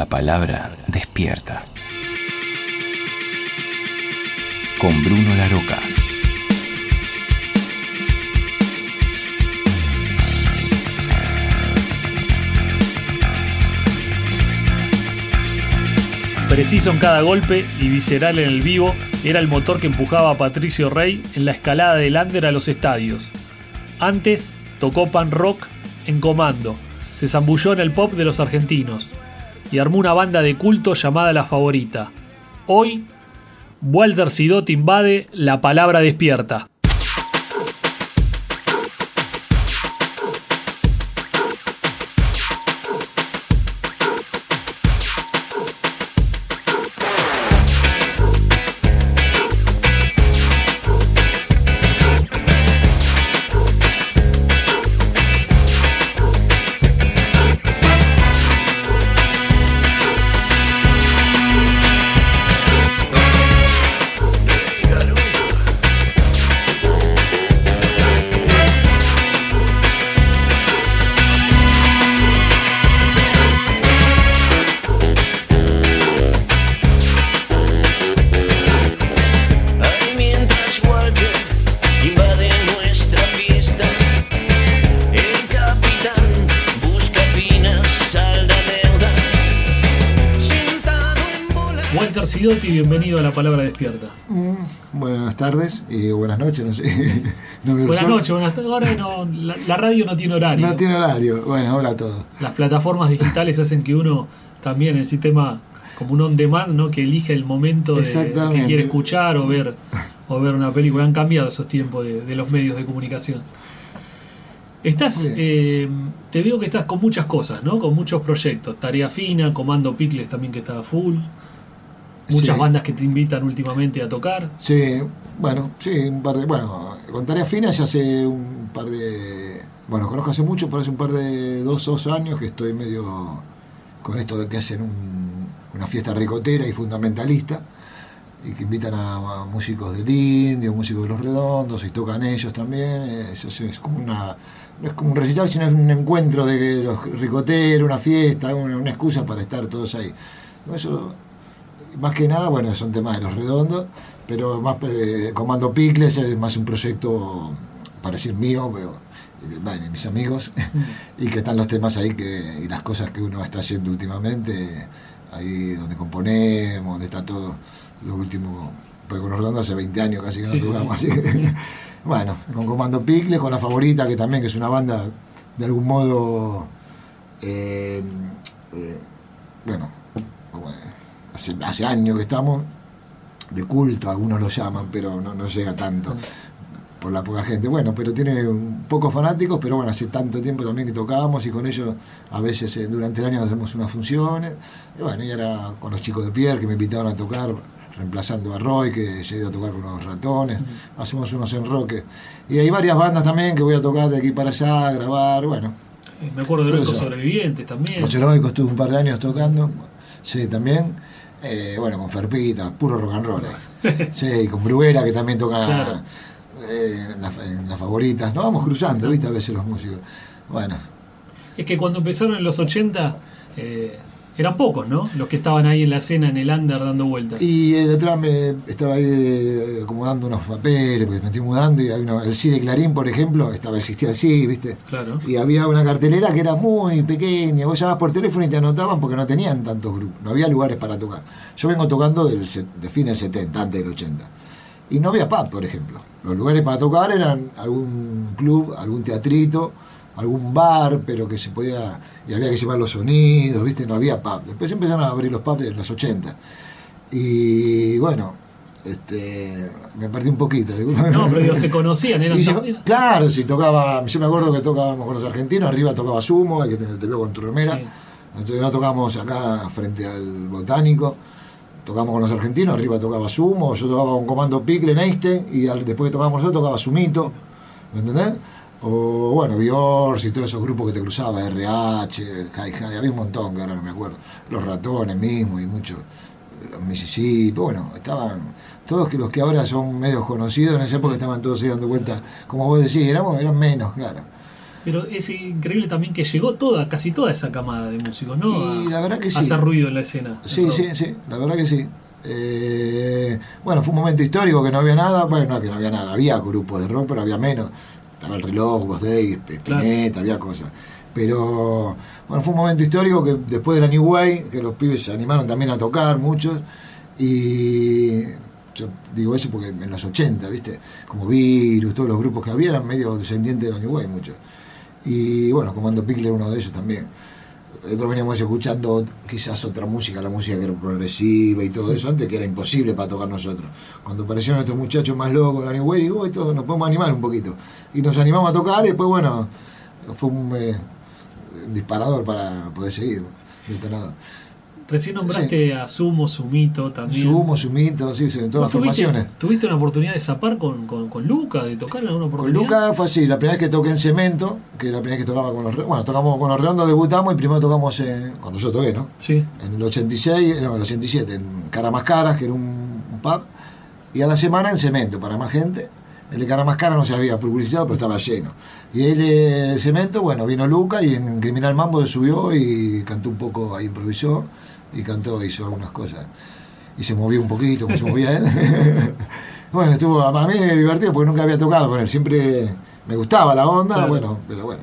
La palabra despierta. Con Bruno Laroca. Preciso en cada golpe y visceral en el vivo, era el motor que empujaba a Patricio Rey en la escalada del Lander a los estadios. Antes tocó pan rock en comando, se zambulló en el pop de los argentinos y armó una banda de culto llamada La Favorita. Hoy, Walter Sidot invade La Palabra Despierta. La Palabra Despierta. Mm, Buenas tardes y buenas noches, no sé. No Buenas noches, buenas tardes. Ahora no, la, la radio no tiene horario. No tiene horario. Bueno, hola a todos. Las plataformas digitales hacen que uno también el sistema como un on demand, ¿no? Que elige el momento de, que quiere escuchar o ver o ver una película. Han cambiado esos tiempos de, de los medios de comunicación. Estás, eh, te veo que estás con muchas cosas, ¿no? Con muchos proyectos. Tarea fina, Comando Picles también que está full. Muchas Sí. bandas que te invitan últimamente a tocar. Sí, bueno, sí, un par de. Bueno, con tareas finas ya hace un par de. Bueno, conozco hace mucho, pero hace un par de dos, dos años que estoy medio con esto de que hacen un- una fiesta ricotera y fundamentalista y que invitan a, a músicos del indio, músicos de los redondos y tocan ellos también. Es, es- es como una. No es como un recital, sino es un encuentro de los ricoteros, una fiesta, una, una excusa para estar todos ahí. Eso más que nada, bueno, son temas de los redondos, pero más eh, Comando Picles es más un proyecto, para decir mío, pero de, bueno, de mis amigos, y que están los temas ahí que, y las cosas que uno está haciendo últimamente, ahí donde componemos, donde está todo lo último, porque con los redondos hace 20 años casi que no Sí, tocamos, sí. así que, bueno, con Comando Picles, con la favorita, que también que es una banda de algún modo, eh, eh, bueno, como, hace, hace años que estamos, de culto, algunos lo llaman, pero no, no llega tanto por la poca gente. Bueno, pero tiene un pocos fanáticos, pero bueno, hace tanto tiempo también que tocábamos y con ellos a veces eh, durante el año hacemos unas funciones. Y bueno, y ahora con los chicos de Pierre que me invitaron a tocar, reemplazando a Roy, que se ha ido a tocar con unos ratones, hacemos unos enroques. Y hay varias bandas también que voy a tocar de aquí para allá, a grabar, bueno. Eh, me acuerdo de los sobrevivientes también. Los heroicos estuve un par de años tocando, sí, también. Eh, bueno, con Ferpita, puro rock and roll. eh. Sí, con Bruguera, que también toca Claro. eh, en, la- en las favoritas. Nos vamos cruzando, ¿viste? A veces los músicos. Bueno, Es que cuando empezaron en los 80 eh, eran pocos, ¿no? Los que estaban ahí en la escena, en el under, dando vueltas. y el otro día me estaba ahí eh, acomodando unos papeles, porque me estoy mudando, y hay uno, el sí de Clarín, por ejemplo, estaba existía así, ¿viste? Claro. Y había una cartelera que era muy pequeña. Vos llamabas por teléfono y te anotaban porque no tenían tantos grupos. No había lugares para tocar. Yo vengo tocando del, de fin del 70, antes del 80. Y no había pub, por ejemplo. Los lugares para tocar eran algún club, algún teatrito, algún bar, pero que se podía. Y había que llevar los sonidos, ¿viste? No había pub. Después empezaron a abrir los pubs en los 80. Y bueno, este, me perdí un poquito. No, pero digo, se conocían, eran Y se- tan- claro, si tocaba, yo me acuerdo que tocábamos con los argentinos, arriba tocaba Sumo, el que te, te veo con tu remera. Sí. Entonces no tocamos acá frente al botánico, tocamos con los argentinos, arriba tocaba Sumo, yo tocaba con Comando Picle en Einstein, y al- después que tocábamos nosotros tocaba Sumito, ¿me entendés? O bueno, Biors y todos esos grupos que te cruzaba, RH, Hi Hi, había un montón que ahora no me acuerdo, los ratones mismos y muchos, los Mississippi, bueno, estaban todos que los que ahora son medios conocidos, en esa época estaban todos ahí dando vueltas, como vos decís, éramos, eran menos, claro. Pero es increíble también que llegó toda, casi toda esa camada de músicos, ¿no? Y A- la verdad que a sí. hacer ruido en la escena. Sí, sí, sí, la verdad que sí. Eh, bueno, fue un momento histórico que no había nada, bueno, no que no había nada, había grupos de rock, pero había menos. Estaba el reloj, Vos Day, Spinetta, había cosas. Pero bueno, fue un momento histórico que después de la New Way, que los pibes se animaron también a tocar, muchos, y yo digo eso porque en los 80, ¿viste? Como Virus, todos los grupos que había eran medio descendientes de la New Way, muchos. Y bueno, Comando Pickler uno de ellos también nosotros veníamos escuchando quizás otra música, la música que era progresiva y todo eso, antes que era imposible para tocar nosotros. Cuando aparecieron estos muchachos más locos, digo, esto nos podemos animar un poquito. Y nos animamos a tocar y después, bueno, fue un eh, disparador para poder seguir. detonador. Recién nombraste a Sumo, Sumito también. Sumo, Sumito, sí, sí, en todas las ¿Vos tuviste, formaciones. ¿Tuviste una oportunidad de zapar con, con, con Luca, de tocar en alguna Con oportunidad? Luca fue así, la primera vez que toqué en Cemento, que la primera vez que tocaba con los bueno, tocamos con los redondos, debutamos y primero tocamos en, cuando yo toqué, ¿no? Sí. en el 86, no, en el 87, en Cara Más Caras, que era un, un pub, y a la semana en Cemento, para más gente. El de Cara Más Cara no se había publicitado, pero estaba lleno. Y el Cemento, bueno, vino Luca y en Criminal Mambo se subió y cantó un poco, ahí improvisó, y cantó, hizo algunas cosas. Y se movió un poquito, como se movía él. bueno, estuvo, para mí divertido porque nunca había tocado con él, siempre me gustaba la onda, Claro. bueno, pero bueno,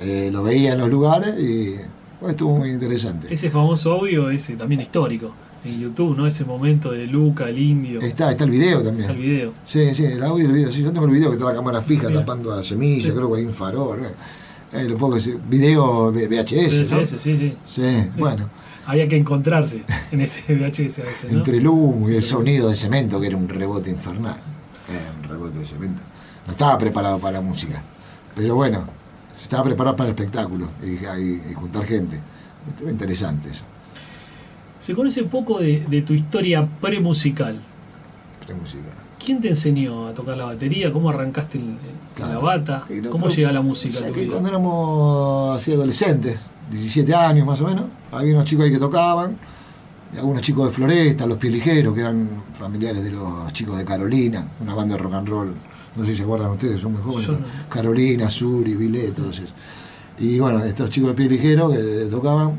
eh, lo veía en los lugares y bueno, estuvo muy interesante. Ese famoso audio, ese también histórico, en YouTube, ¿no? Ese momento de Luca, el indio, Está, está el video también. el video. Sí, sí, el audio y el video. Sí, yo tengo el video que está la cámara fija tapando a semilla, Sí. creo que hay un farol. Eh, lo poco video VHS, ¿no? VHS, sí, sí. Sí, bueno, Había que encontrarse en ese VHS a veces, ¿no? entre el humo y el sonido de cemento, que era un rebote infernal. Era un rebote de cemento. No estaba preparado para la música, pero bueno, estaba preparado para el espectáculo y, y- y juntar gente. Estuvo interesante eso, Se conoce poco de, de tu historia premusical. la música. ¿Quién te enseñó a tocar la batería? ¿Cómo arrancaste en, en Claro. la bata? ¿Cómo llega la música o a tu vida? Cuando éramos así adolescentes, 17 años más o menos, había unos chicos ahí que tocaban, y algunos chicos de Floresta, los Pies Ligeros, que eran familiares de los chicos de Carolina, una banda de rock and roll, no sé si se acuerdan ustedes, son muy jóvenes, Yo ¿no? no. Carolina, Suri, Vilé, todos esos. Y bueno, estos chicos de Pies Ligeros que tocaban,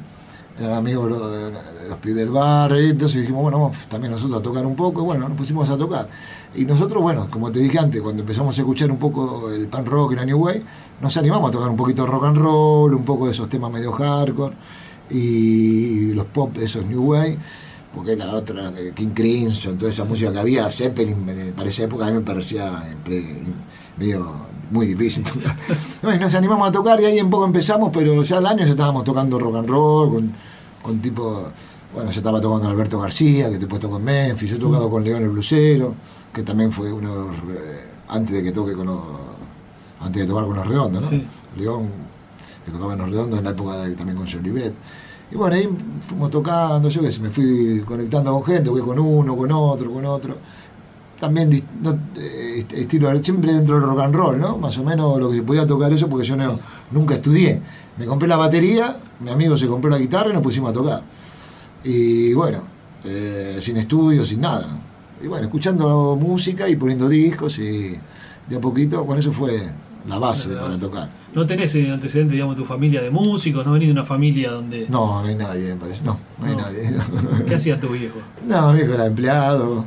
eran amigos de los, de los pibes del bar, y entonces dijimos, bueno, vamos también nosotros a tocar un poco, y bueno, nos pusimos a tocar. Y nosotros, bueno, como te dije antes, cuando empezamos a escuchar un poco el pan rock y la New Way, nos animamos a tocar un poquito de rock and roll, un poco de esos temas medio hardcore, y los pop de esos New Way, porque la otra, King Crimson, toda esa música que había, Zeppelin, para esa época a mí me parecía en medio muy difícil tocar. Y nos animamos a tocar y ahí un poco empezamos, pero ya al año ya estábamos tocando rock and roll, con, con tipo, bueno, ya estaba tocando Alberto García, que después tocó en Memphis, yo he tocado con León el Blusero, que también fue uno de los, eh, antes de que toque con los, antes de tocar con los redondos, ¿no? Sí. León, que tocaba en los redondos en la época de, también con Jolivet. Y bueno, ahí fuimos tocando, yo que sé, me fui conectando con gente, voy con uno, con otro, con otro. También no, eh, est- estilo, siempre dentro del rock and roll, ¿no? Más o menos lo que se podía tocar eso, porque yo no, nunca estudié. Me compré la batería, mi amigo se compró la guitarra y nos pusimos a tocar. Y bueno, eh, sin estudio, sin nada. Y bueno, escuchando música y poniendo discos y de a poquito, bueno, eso fue la base La para base. tocar. ¿No tenés antecedentes, digamos, de tu familia de músicos? ¿No venís de una familia donde... No, no hay nadie, me parece. No, no hay No. nadie. ¿Qué hacía tu viejo? No, mi viejo era empleado,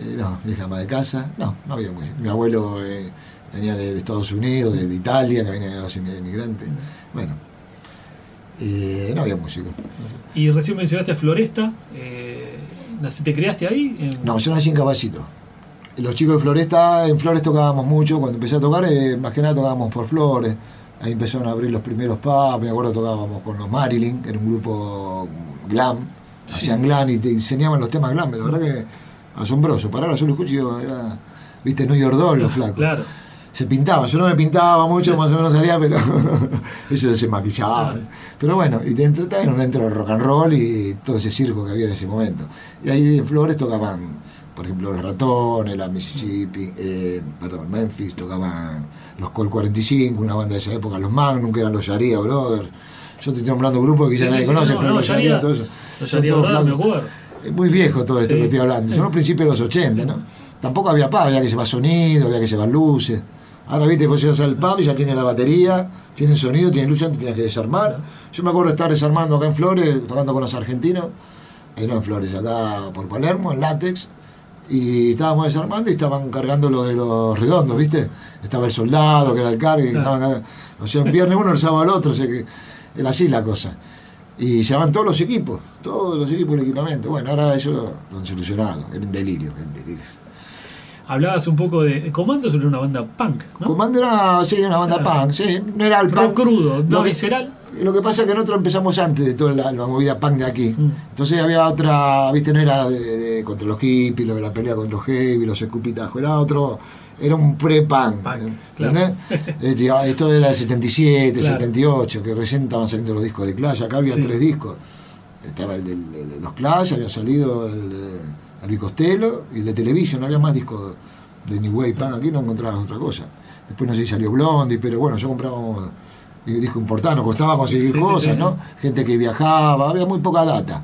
eh, no, mi hija ama de casa, no, no había música. Mi abuelo eh, venía de, de Estados Unidos, de, de Italia, que venía de los inmigrantes. Bueno, eh, no había música. Y recién mencionaste a Floresta. Eh, ¿Te creaste ahí? En- No, yo nací en Caballito. Los chicos de Floresta, en Flores tocábamos mucho, cuando empecé a tocar, eh, más que nada tocábamos por Flores. Ahí empezaron a abrir los primeros pubs, me acuerdo tocábamos con los Marilyn, que era un grupo glam, hacían glam y te enseñaban los temas glam, la verdad que asombroso. Para ahora yo lo escucho era, viste, New York Doll, los flacos. Claro. Se pintaba, yo no me pintaba mucho, más o menos salía, pero ellos se maquillaban. Pero bueno, y dentro también dentro del rock and roll y todo ese circo que había en ese momento. Y ahí en Flores tocaban, por ejemplo, los ratones, la Mississippi, eh, perdón, Memphis, tocaban los Col 45, una banda de esa época, los Magnum, que eran los Yaría Brothers. Yo te estoy nombrando grupos que ya sí, nadie sí, conoce, no, pero no, los Yaría- Yaría, todo eso. Los todos Brothers, me acuerdo. Es muy viejo todo esto Sí. que estoy hablando, son los principios de los 80, ¿no? Tampoco había paz, había que llevar sonido, había que llevar luces, Ahora, viste, vos llegas al pub y ya tiene la batería, tiene sonido, tiene luz, ya no tienes que desarmar. Yo me acuerdo de estar desarmando acá en Flores, tocando con los argentinos, eh, no en Flores, acá por Palermo, en Látex, y estábamos desarmando y estaban cargando lo de los redondos, ¿viste? Estaba el soldado, que era el cargo, y estaban cargando- O sea, un viernes uno, el sábado el otro, o sea que era así la cosa. Y se llaman todos los equipos, todos los equipos del equipamiento. Bueno, ahora eso lo han solucionado, era un delirio, era un delirio. Hablabas un poco de. Comando sobre una banda punk, ¿no? Comando era, sí, una banda Claro. punk, sí, no era el Rock punk. crudo, no Lo que- visceral. Lo que pasa es que nosotros empezamos antes de toda la, la movida punk de aquí. Mm. Entonces había otra, viste, no era de, de- contra los hippies, lo de la pelea con los heavy, los escupitajos, era otro, era un pre-punk. Punk, ¿entendés? Eh, Esto era el 77, Claro. 78, que recién estaban saliendo los discos de Clash. Acá había Sí. tres discos. Estaba el de los Clash, había salido el, el Bicostelo y el de Television, no había más discos de New Wave Punk. Aquí no encontrabas otra cosa. Después no sé si salió Blondie, pero bueno, yo compraba disco importante, nos costaba conseguir Sí, cosas, sí. ¿no? Gente que viajaba, había muy poca data.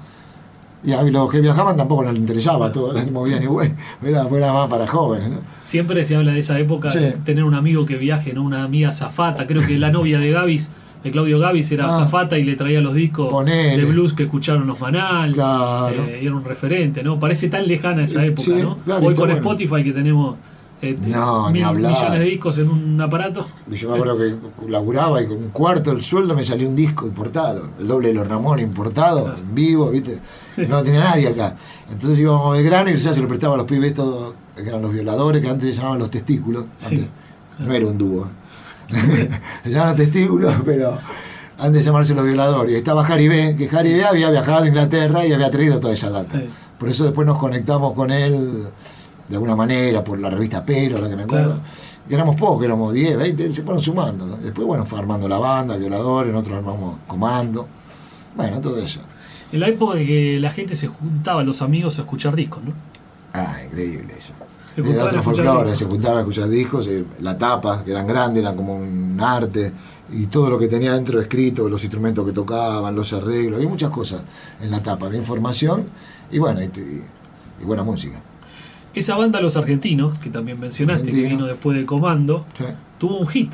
Y a los que viajaban tampoco les interesaba todo, la movida New Wave, era, era más para jóvenes, ¿no? Siempre se habla de esa época, tener un amigo que viaje, ¿no? Una amiga zafata. Creo que la novia de Gavis, de Claudio Gavis, era Ah. zafata y le traía los discos Ponele. de blues que escucharon los Manal. Claro. Eh, y era un referente, ¿no? Parece tan lejana esa Sí, época, ¿no? claro, Hoy con bueno. Spotify que tenemos eh, No, ni mil hablar. millones de discos en un aparato. Yo me acuerdo que laburaba y con un cuarto del sueldo me salió un disco importado, el doble de los Ramón importado, en vivo, ¿viste? No tenía nadie acá. Entonces íbamos a Belgrano y ya se lo prestaba a los pibes estos, que eran los violadores, que antes se llamaban los testículos. Sí. No era un dúo. se llamaban testículos, pero antes de llamarse los violadores. Y estaba Harry B, que Harry B había viajado a Inglaterra y había traído toda esa data. Sí. Por eso después nos conectamos con él de alguna manera, por la revista Pero, la que me acuerdo. Claro. Y éramos pocos, éramos 10, 20, se fueron sumando. ¿no? Después, bueno, fue armando la banda, violadores, nosotros armamos comando. Bueno, todo eso. En la época que la gente se juntaba, los amigos, a escuchar discos, ¿no? Ah, increíble eso. Se Era otro folclore, se juntaba a escuchar discos, eh, la tapa, que eran grandes, eran como un arte, y todo lo que tenía dentro escrito, los instrumentos que tocaban, los arreglos, había muchas cosas en la tapa, había información y bueno, y, y- y buena música. Esa banda Los Argentinos, que también mencionaste, que Argentino. vino después de Comando, Sí. tuvo un hit,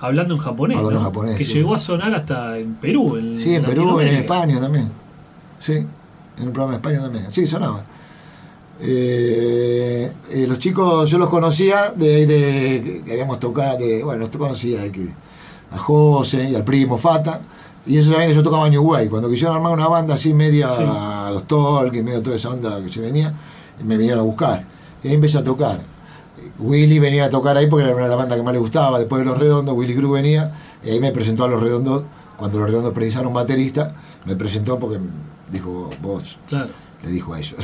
hablando en japonés, Hablando en ¿no? japonés, que sí. llegó a sonar hasta en Perú. En, Sí, en Perú, en. España también. Sí, en un programa de España también. Sí, sonaba. Eh, eh, los chicos, yo los conocía de, de que habíamos tocado, de, bueno, los conocía que- a José y al primo Fata, y ellos sabían que yo tocaba New Way. Cuando quisieron armar una banda así media Sí. a los Tolkien, medio toda esa onda que se venía, me vinieron a buscar. Y ahí empecé a tocar. Willy venía a tocar ahí porque era una de las bandas que más le gustaba. Después de Los Redondos, Willy Cruz venía y ahí me presentó a Los Redondos. Cuando Los Redondos precisaron un baterista, me presentó porque dijo, vos, Claro. Le dijo a ellos.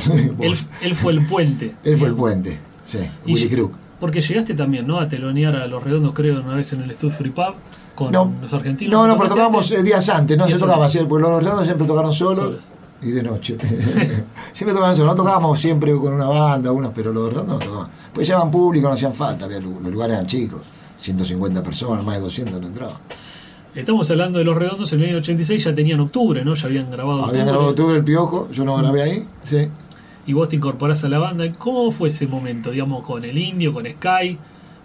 Él, fue el puente. Él fue el puente, sí, Y Willy Crook. Porque llegaste también, ¿no? A telonear a Los Redondos, creo, una vez en el Studio Free Pub con No, los argentinos. no, no, pero ¿Tocaste tocábamos eh, días antes, no Días se tocaba porque los redondos siempre tocaron solos Solos. y de noche. siempre tocaban solos, no tocábamos siempre con una banda, unos, pero los redondos no tocaban. Pues llevaban público, no hacían falta, los lugares eran chicos, 150 personas, más de 200 no entraban. Estamos hablando de Los Redondos en el año 86, ya tenían octubre, ¿no? Ya habían grabado Habían grabado Octubre el Piojo, yo no grabé ahí, sí. y vos te incorporás a la banda. ¿Cómo fue ese momento, digamos, con el Indio, con Sky?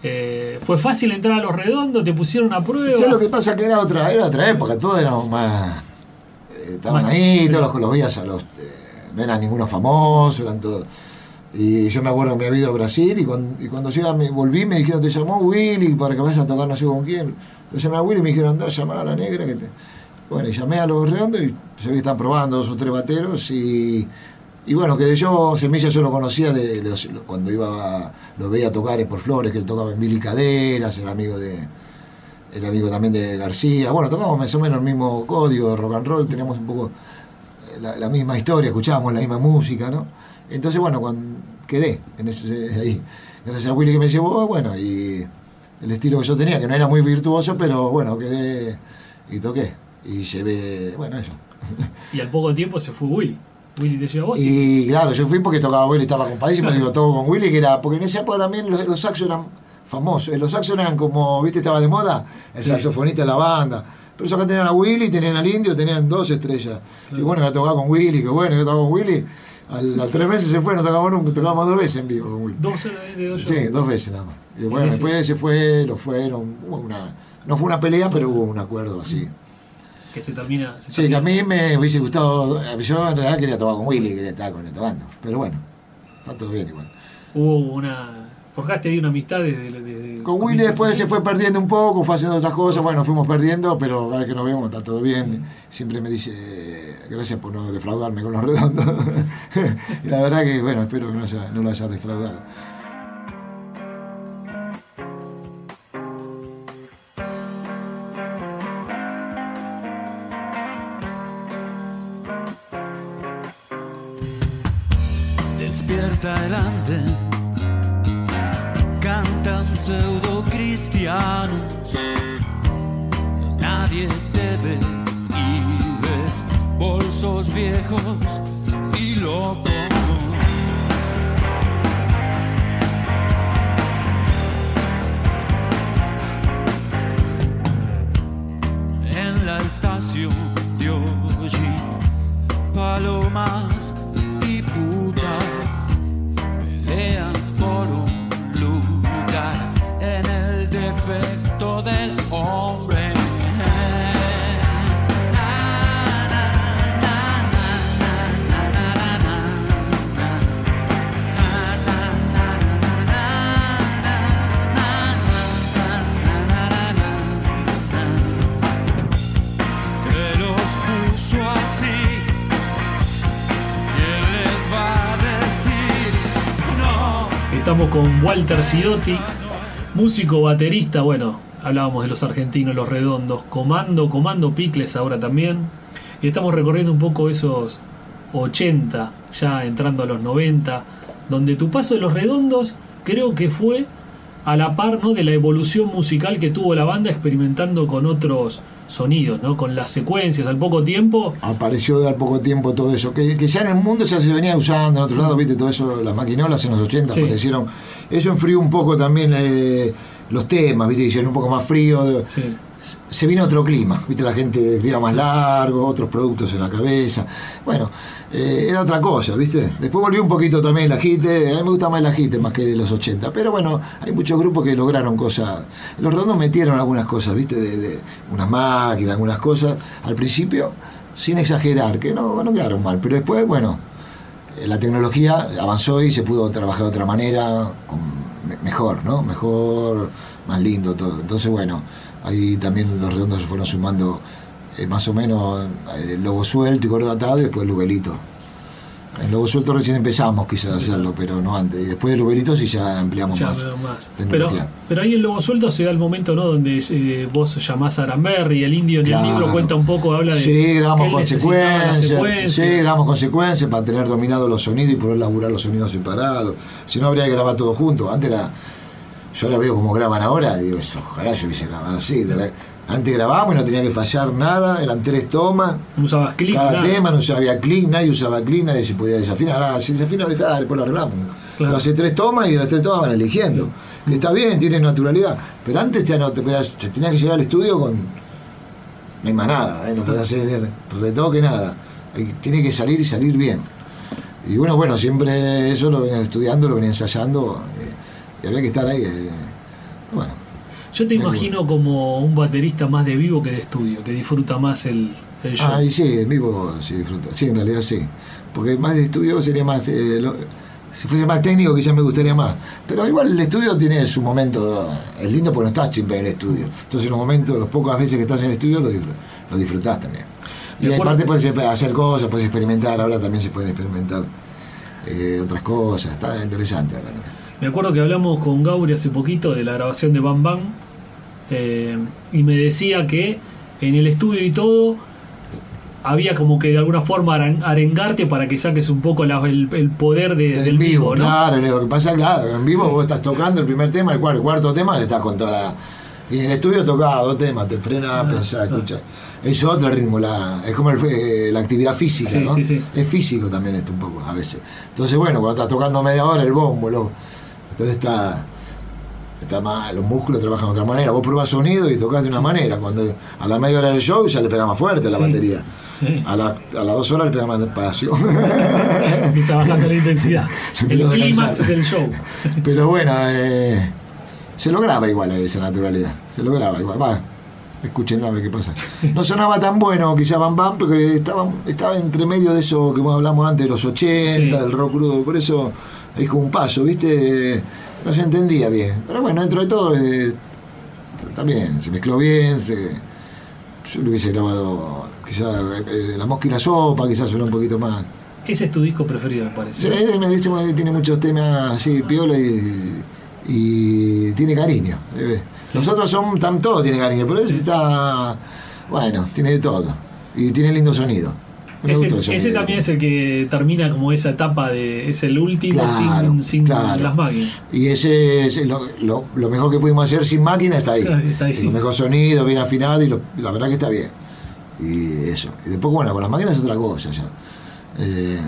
Eh, ¿Fue fácil entrar a Los Redondos? ¿Te pusieron a prueba? ¿Sabes lo que pasa? Que era otra, era otra época, todos éramos más. eh, estaban Más- ahí, todos los, los veías a los. eh, no eran ninguno famoso, eran todos. Y yo me acuerdo que me había ido a Brasil y cuando, y cuando llega, me volví me dijeron, te llamó Willy para que vayas a tocar no sé con quién. Lo llamé a y me dijeron, anda, llamá a la negra que te. Bueno, y llamé a los redondos y se ve que están probando dos o tres bateros y. Y bueno, que yo, Semilla yo lo conocía de cuando iba, lo veía tocar en por Flores, que él tocaba en Billy Caderas, era amigo de, era amigo también de García. Bueno, tocábamos más o menos el mismo código de rock and roll, teníamos un poco la, la misma historia, escuchábamos la misma música, ¿no? Entonces, bueno, cuando quedé en ese, ahí, gracias a Willy que me llevó, bueno, y el estilo que yo tenía, que no era muy virtuoso, pero bueno, quedé y toqué. Y llevé, bueno, eso. Y al poco tiempo se fue Willy. Willy te llevó vos. y- claro, yo fui porque tocaba Willy, estaba compadísimo, digo, todo con Willy, que era, porque en esa época también los, los saxos eran famosos, eh, los saxos eran como, viste, estaba de moda, el Sí. saxofonista de la banda. Pero eso acá tenían a Willy, tenían al indio, tenían dos estrellas. Y bueno, yo tocaba con Willy, que bueno, yo tocaba con Willy. A las tres meses se fue, no tocamos nunca, tocamos dos veces en vivo. Dos de, de dos Sí, dos veces nada más. Y bueno, después se fue, lo fueron, hubo una, no fue una pelea, pero hubo un acuerdo así. Que se termina. se Sí, que a mí me hubiese gustado, yo en realidad quería tocar con Willy, quería estar con él tocando, pero bueno, está todo bien igual. Hubo una. Forjaste ahí una amistad desde. desde Con Willy después se fue perdiendo un poco, fue haciendo otras cosas, bueno, fuimos perdiendo, pero ahora que nos vemos está todo bien. Siempre me dice, gracias por no defraudarme con los redondos. y la verdad que, bueno, espero que no, haya- no lo hayas defraudado. Walter Sidotti, músico, baterista, bueno, hablábamos de los argentinos, los redondos, Comando, Comando Picles ahora también. Y estamos recorriendo un poco esos 80, ya entrando a los 90, donde tu paso de los redondos creo que fue a la par ¿no? de la evolución musical que tuvo la banda experimentando con otros sonidos, ¿no? con las secuencias al poco tiempo. apareció de al poco tiempo todo eso, que, que ya en el mundo ya se venía usando, en otros lados, viste, todo eso, las maquinolas en los 80 Sí. aparecieron. Eso enfrió un poco también eh, los temas, viste, hicieron un poco más frío. Sí. Se vino otro clima, viste, la gente clima más largo, otros productos en la cabeza. Bueno, eh, era otra cosa, viste. Después volvió un poquito también el agite, a mí me gusta más el agite más que los 80. Pero bueno, hay muchos grupos que lograron cosas. Los redondos metieron algunas cosas, viste, de, de unas máquinas, algunas cosas al principio, sin exagerar, que no, no quedaron mal. Pero después, bueno, eh, la tecnología avanzó y se pudo trabajar de otra manera, mejor, ¿no? Mejor, más lindo todo. Entonces, bueno, ahí también los redondos se fueron sumando eh, más o menos eh, el logo suelto y gordo atado y después el lubelito. El logo suelto recién empezamos quizás a hacerlo, pero no antes. Y después del lubelito sí ya ampliamos Ya más. más. Pero, pero ahí en Lobo Suelto se da el momento ¿no? donde eh, vos llamás a Aramberry, el indio en Claro. el libro cuenta un poco, habla de Sí, grabamos consecuencias. secuencia. Sí, grabamos consecuencias para tener dominados los sonidos y poder laburar los sonidos separados. Si no, habría que grabar todo junto. Antes era. Yo ahora veo cómo graban ahora y digo, eso, ojalá yo hubiese grabado así. La- Antes grabábamos y no tenía que fallar nada, eran tres tomas. No usabas clic, Cada tema no había clic, nadie usaba clic, nadie se podía desafinar. Ahora, si desafina, dejá, después lo arreglamos. Claro. Tú haces tres tomas y de las tres tomas van eligiendo. Que está bien, tiene naturalidad. Pero antes te, no, te, podías- te tenías que llegar al estudio con. No hay más nada, ¿eh? no podías hacer retoque, nada. Tiene que salir y salir bien. Y bueno, bueno, siempre eso lo venía estudiando, lo venía ensayando. eh, y había que estar ahí. eh. Bueno, Yo te imagino como un baterista más de vivo que de estudio, que disfruta más el, el show. Ah, y sí, en vivo sí disfruta. Sí, en realidad sí. Porque más de estudio sería más. eh, lo- si fuese más técnico, quizás me gustaría más. Pero igual el estudio tiene su momento. Es lindo porque no estás siempre en el estudio. Entonces, los momentos, las pocas veces que estás en el estudio, lo, lo disfrutás también. Y aparte, puedes hacer cosas, puedes experimentar. Ahora también se pueden experimentar eh, otras cosas. Está interesante ahora también. Me acuerdo que hablamos con Gauri hace poquito de la grabación de Bam Bam eh, y me decía que en el estudio y todo había como que de alguna forma arengarte para que saques un poco la- el, el poder de- del vivo, ¿no? Claro, lo que pasa, claro, en vivo vos estás tocando el primer tema, el cuarto, el cuarto tema, estás con toda. Y en el estudio tocaba dos temas, te frena, Ah, pensás, ah. escucha. Es otro ritmo, la, es como el fe- la actividad física, Sí, ¿no? sí, sí. Es físico también esto un poco, a veces. Entonces, bueno, cuando estás tocando media hora el bombo, lo- entonces está. Está más, los músculos trabajan de otra manera. Vos probás sonido y tocas de una manera. Cuando a la media hora del show ya le pega más fuerte a la Sí. batería. Sí. A, la- a las dos horas el programa despacio. Empieza bajando la intensidad. El a clímax del show. Pero bueno, eh, se lograba igual esa naturalidad. Se lograba igual. Va, escúchenlo a ver qué pasa. No sonaba tan bueno quizá Bam Bam, porque estaba, estaba entre medio de eso que hablamos antes, de los 80, Sí. del rock crudo. Por eso es como un paso, ¿viste? No se entendía bien. Pero bueno, dentro de todo eh, también se mezcló bien. Se, yo lo hubiese grabado quizá eh, La Mosca y la Sopa, quizás suena un poquito más. Ese es tu disco preferido, me parece. Sí, me me- tiene muchos temas así, piola y, y tiene cariño. ¿eh? Sí. Los otros son, tam, todo tiene cariño, pero ese está, bueno, tiene de todo. Y tiene lindo sonido. Ese, el también es el que termina como esa etapa de. Es el último Claro, sin, sin claro. las máquinas. Y ese es lo, lo- lo mejor que pudimos hacer sin máquina está ahí. Está ahí. Lo mejor sonido, bien afinado y lo- la verdad que está bien. Y eso. Y después, bueno, con las máquinas es otra cosa ya. Eh,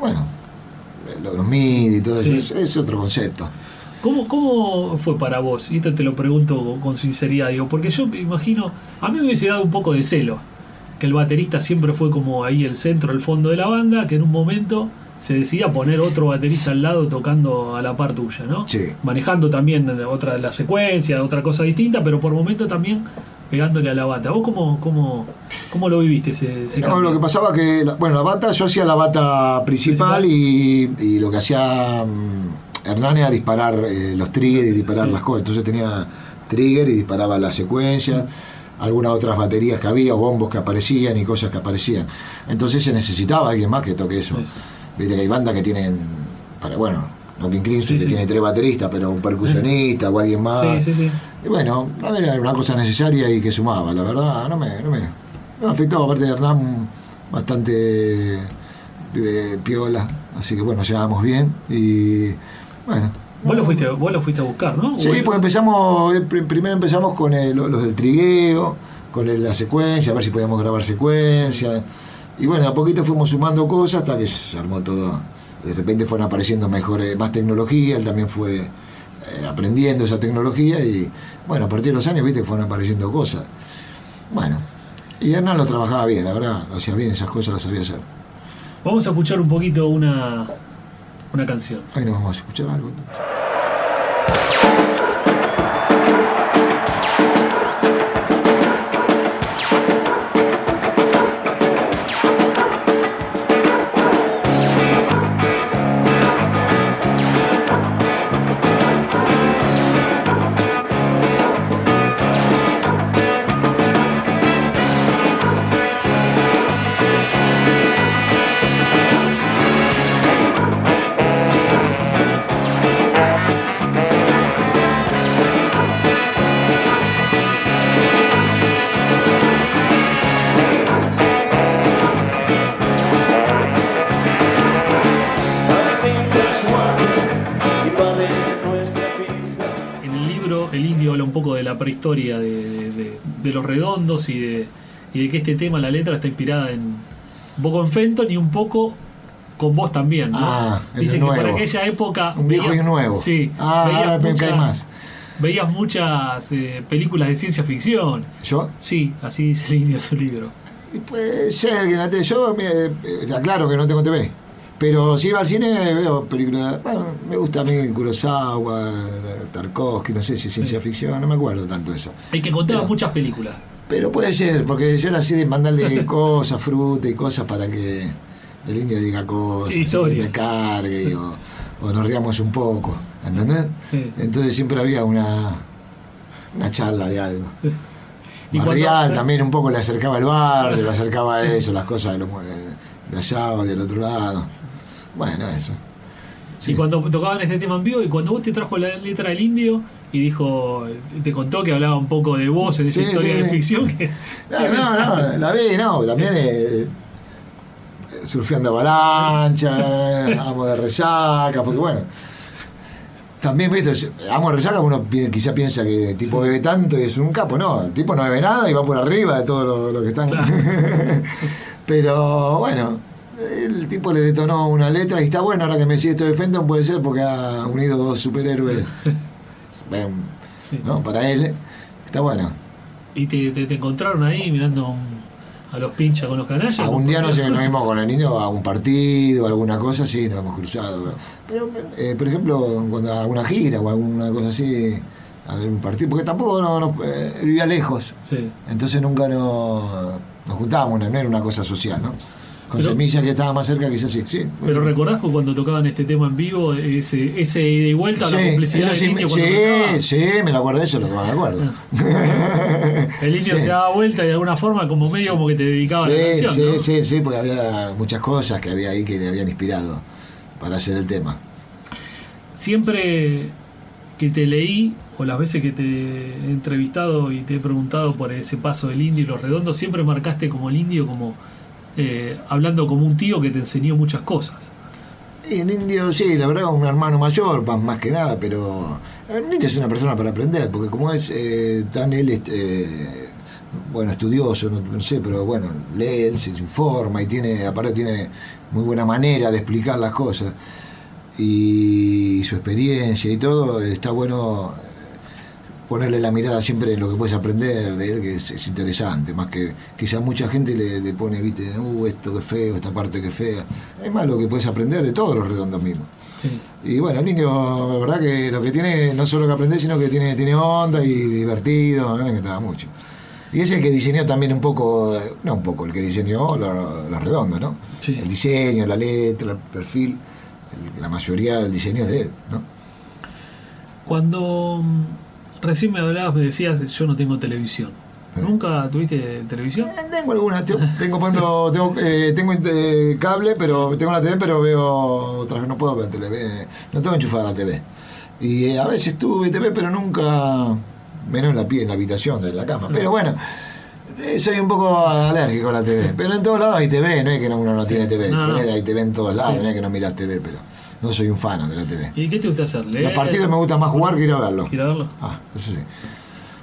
bueno, lo- los MIDI y todo Sí. eso es, es otro concepto. ¿Cómo, ¿Cómo fue para vos? Y esto te lo pregunto con, con sinceridad, digo, porque yo me imagino, a mí me hubiese dado un poco de celo, que el baterista siempre fue como ahí el centro, el fondo de la banda, que en un momento se decidía poner otro baterista al lado tocando a la par tuya, ¿no? Sí. Manejando también otra la secuencia, otra cosa distinta, pero por momento también pegándole a la bata. ¿Vos cómo, cómo, cómo lo viviste ese, ese No, cambio? lo que pasaba que, bueno, la bata, yo hacía la bata principal, Y, y lo que hacía mm, Hernán era disparar eh, los triggers y disparar Sí. las cosas. Entonces tenía trigger y disparaba la secuencia, algunas otras baterías que había, o bombos que aparecían y cosas que aparecían. Entonces se necesitaba alguien más que toque eso. Sí, sí. Viste que hay bandas que tienen, para, bueno, Knocking Crimson que tiene tres bateristas, pero un percusionista o alguien más. Sí, sí, sí. Y bueno, a ver, era una cosa necesaria y que sumaba, la verdad, no me, no me, no me afectó, aparte de Hernán, bastante eh, piola, así que bueno, llevábamos bien y bueno. Vos lo fuiste, vos lo fuiste a buscar, ¿no? Sí, ¿O- pues empezamos, eh, pr- primero empezamos con el- los del trigueo, con el- la secuencia, a ver si podíamos grabar secuencia. Y bueno, a poquito fuimos sumando cosas hasta que se armó todo. De repente fueron apareciendo mejor, eh, más tecnología, él también fue eh, aprendiendo esa tecnología y bueno, a partir de los años, viste, que fueron apareciendo cosas. Bueno, y Hernán lo trabajaba bien, la verdad, lo hacía bien, esas cosas las sabía hacer. Vamos a escuchar un poquito una, una canción. Ahí nos vamos a escuchar algo. De los redondos y de, y de que este tema, la letra, está inspirada en un poco en Fenton y un poco con vos también. ¿no? Ah, el Dice que para aquella época. Un viejo veías- y un nuevo. Sí. Ah, veías ahora cae más. Veías muchas eh, películas de ciencia ficción. ¿Yo? Sí, así indio en su libro. Puede ser que yo me, eh, aclaro que no tengo TV. Pero si iba al cine veo películas. Bueno, me gusta a mí Kurosawa, Tarkovsky, no sé si ciencia ficción, no me acuerdo tanto de eso. El que contaba Pero- muchas películas. Pero puede ser, porque yo era así de mandarle cosas, fruta y cosas para que el indio diga cosas, me cargue o, o nos riamos un poco, ¿entendés? Sí. Entonces siempre había una, una charla de algo. Y Barrial también un poco le acercaba el barrio, le acercaba a eso, las cosas de, los- de allá o del otro lado. Bueno, eso. Sí. Y cuando tocaban este tema en vivo, y cuando vos te trajo la letra del indio y dijo, te contó que hablaba un poco de vos en esa Sí, historia sí, de ficción. Que, No, no, no, la vi, no, también eh, surfeando avalancha, amo de resaca, porque bueno, también, viste, amo de resaca, uno quizá piensa que el tipo bebe tanto y es un capo, no, el tipo no bebe nada y va por arriba de todo lo, lo que están. Claro. Pero bueno, el tipo le detonó una letra y está bueno ahora que me sigue esto de Fenton, puede ser porque ha unido dos superhéroes, bueno, Sí. ¿no? Para él, está bueno. Y te, te- te encontraron ahí mirando a los pinchas con los canallas. Algún día no sé, nos vimos con el indio a un partido, alguna cosa así, nos hemos cruzado. Pero, eh, por ejemplo, cuando a alguna gira o alguna cosa así, a ver un partido, porque tampoco no, no- eh, vivía lejos, Sí. entonces nunca nos, nos juntábamos, no era una cosa social, ¿no? Con Pero- Semilla que estaba más cerca, quizás sí. sí Pero sí. recordás que cuando tocaban este tema en vivo, ese, ese ida y vuelta, la Sí, complicidad eso del sí, indio cuando sí, sí, me lo acuerdo, eso es lo que me acuerdo. El indio Sí. se daba vuelta y de alguna forma como medio como que te dedicaba a la Sí, canción, sí, ¿no? sí, sí, porque había muchas cosas que había ahí que le habían inspirado para hacer el tema. Siempre que te leí, o las veces que te he entrevistado y te he preguntado por ese paso del indio y los redondos, siempre marcaste como el indio como eh, hablando como un tío que te enseñó muchas cosas. Y el indio, sí, la verdad, un hermano mayor, más, que nada, pero el indio es una persona para aprender, porque como es eh, tan él, este, bueno, estudioso, no, no sé, pero bueno, lee, se informa y tiene, aparte tiene muy buena manera de explicar las cosas. Y su experiencia y todo, está bueno eh, ponerle la mirada siempre en lo que puedes aprender de él, que es, es interesante, más que quizá mucha gente le, le pone, viste, uh, esto que feo, esta parte que fea. Es más lo que puedes aprender de todos los redondos mismos. Sí. Y bueno, el niño, la verdad que lo que tiene, no solo que aprender, sino que tiene, tiene onda y divertido, a mí me encantaba mucho. Y es el que diseñó también un poco, no un poco, el que diseñó los lo redondos, ¿no? Sí. El diseño, la letra, el perfil, el- la mayoría del diseño es de él, ¿no? Cuando recién me hablabas, me decías, yo no tengo televisión. ¿Nunca tuviste televisión? Eh, Tengo algunas, tengo, por ejemplo, tengo, eh, tengo eh, cable, pero tengo la TV, pero veo otras, no puedo ver TV, no tengo enchufada la TV. Y eh, a veces tuve TV, pero nunca, menos en la en la habitación de la cama. Pero bueno, eh, soy un poco alérgico a la TV. Pero en todos lados hay TV, no es que no- uno no tiene TV. No, no. Tenés- hay TV en todos lados, Sí. no es que no miras TV, pero no soy un fan de la TV. ¿Y qué te gusta hacer? Los partidos me gusta más jugar que ir a verlo. ¿Ir a verlo? Ah, eso sí.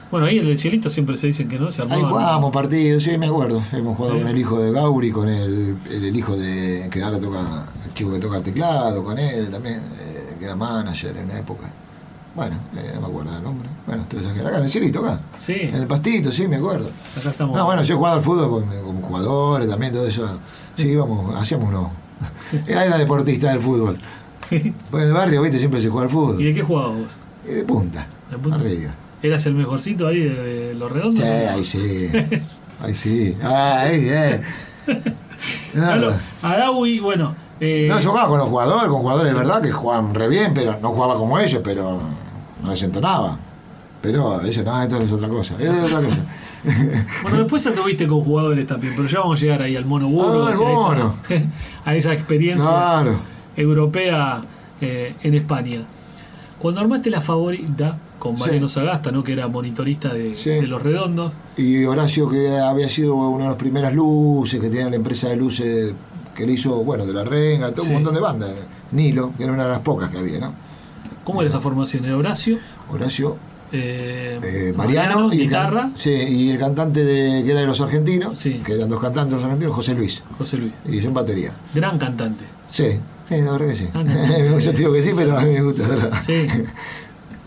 Bueno, ahí en el cielito siempre se dicen que no, se Ahí armaban- jugábamos partidos, sí, me acuerdo. Hemos jugado Sí. con el hijo de Gauri, con el, el, el hijo de. que ahora toca. el chico que toca el teclado, con él también, eh, que era manager en una época. Bueno, eh, no me acuerdo el nombre. Bueno, entonces acá en el cielito, acá. Sí, En el pastito, sí, me acuerdo. acá estamos. No, bueno, yo he jugado al fútbol con, con jugadores también, todo eso. Sí, íbamos, hacíamos uno. Era, era deportista del fútbol. Sí. Pues en el barrio, viste, siempre se juega al ¿Y fútbol. de qué jugabas vos? Y de punta. ¿De punta? Arriba. ¿Eras el mejorcito ahí de, los redondos? Sí, ahí sí. Ahí sí. Ahí, eh. No, Adawi, bueno. eh, no, yo jugaba con los jugadores, con jugadores de verdad que jugaban re bien, pero no jugaba como ellos, pero no desentonaba. Pero eso no, esto es otra cosa. Es otra cosa. Bueno, después anduviste con jugadores también, pero ya vamos a llegar ahí al mono Burgos Ah, y a esa- a esa experiencia Claro. Europea eh, en España. Cuando armaste la favorita con Sí. Mariano Sagasta, ¿no? que era monitorista de, Sí. de los redondos, Y Horacio, que había sido una de las primeras luces, que tenía la empresa de luces que le hizo, bueno, de la Renga, todo Sí. un montón de bandas. Nilo, que era una de las pocas que había, ¿no? ¿cómo era esa formación? ¿Era Horacio? Horacio, Eh, eh, Mariano, y, el can- guitarra, sí, y el cantante de, que era de los argentinos, Sí. que eran dos cantantes los argentinos, José Luis, José Luis. y yo en batería. Gran cantante. Sí, sí, la verdad que sí. Ah, no. yo te digo que sí, pero a mí me gusta, ¿verdad? Sí.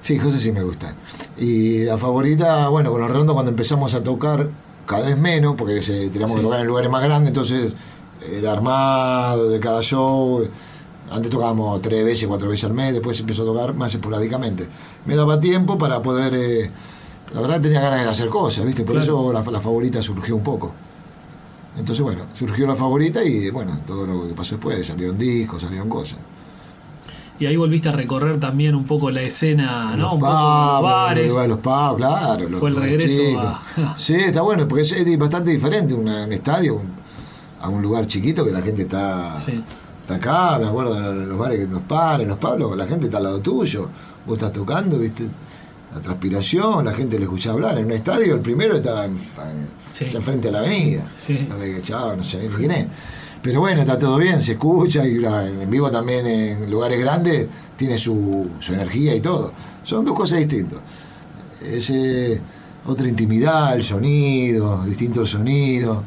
Sí, José sí me gusta. Y la favorita, bueno, con los redondos cuando empezamos a tocar cada vez menos, porque se, teníamos Sí. que tocar en lugares más grandes, entonces el armado de cada show. Antes tocábamos tres veces, cuatro veces al mes, después empezó a tocar más esporádicamente. Me daba tiempo para poder. eh, la verdad tenía ganas de hacer cosas, ¿viste? Por Claro. eso la, la favorita surgió un poco. Entonces, bueno, surgió la favorita y, bueno, todo lo que pasó después, salieron discos, salieron cosas. Y ahí volviste a recorrer también un poco la escena, ¿no? Los un poco los bares. los los pubs, claro. los Fue el regreso a- Sí, está bueno, porque es, es bastante diferente una- un estadio un- a un lugar chiquito que la gente está, Sí. está acá, me acuerdo los bares que nos paran, los Pablos, la gente está al lado tuyo, vos estás tocando, viste, la transpiración, la gente le escucha hablar. En un estadio el primero estaba en, Sí. está enfrente a la avenida. Sí. No que, chao, no sé ni quién es. Pero bueno, está todo bien, se escucha y en vivo también en lugares grandes tiene su, su energía y todo. Son dos cosas distintas. Es eh, otra intimidad, el sonido, distintos sonidos.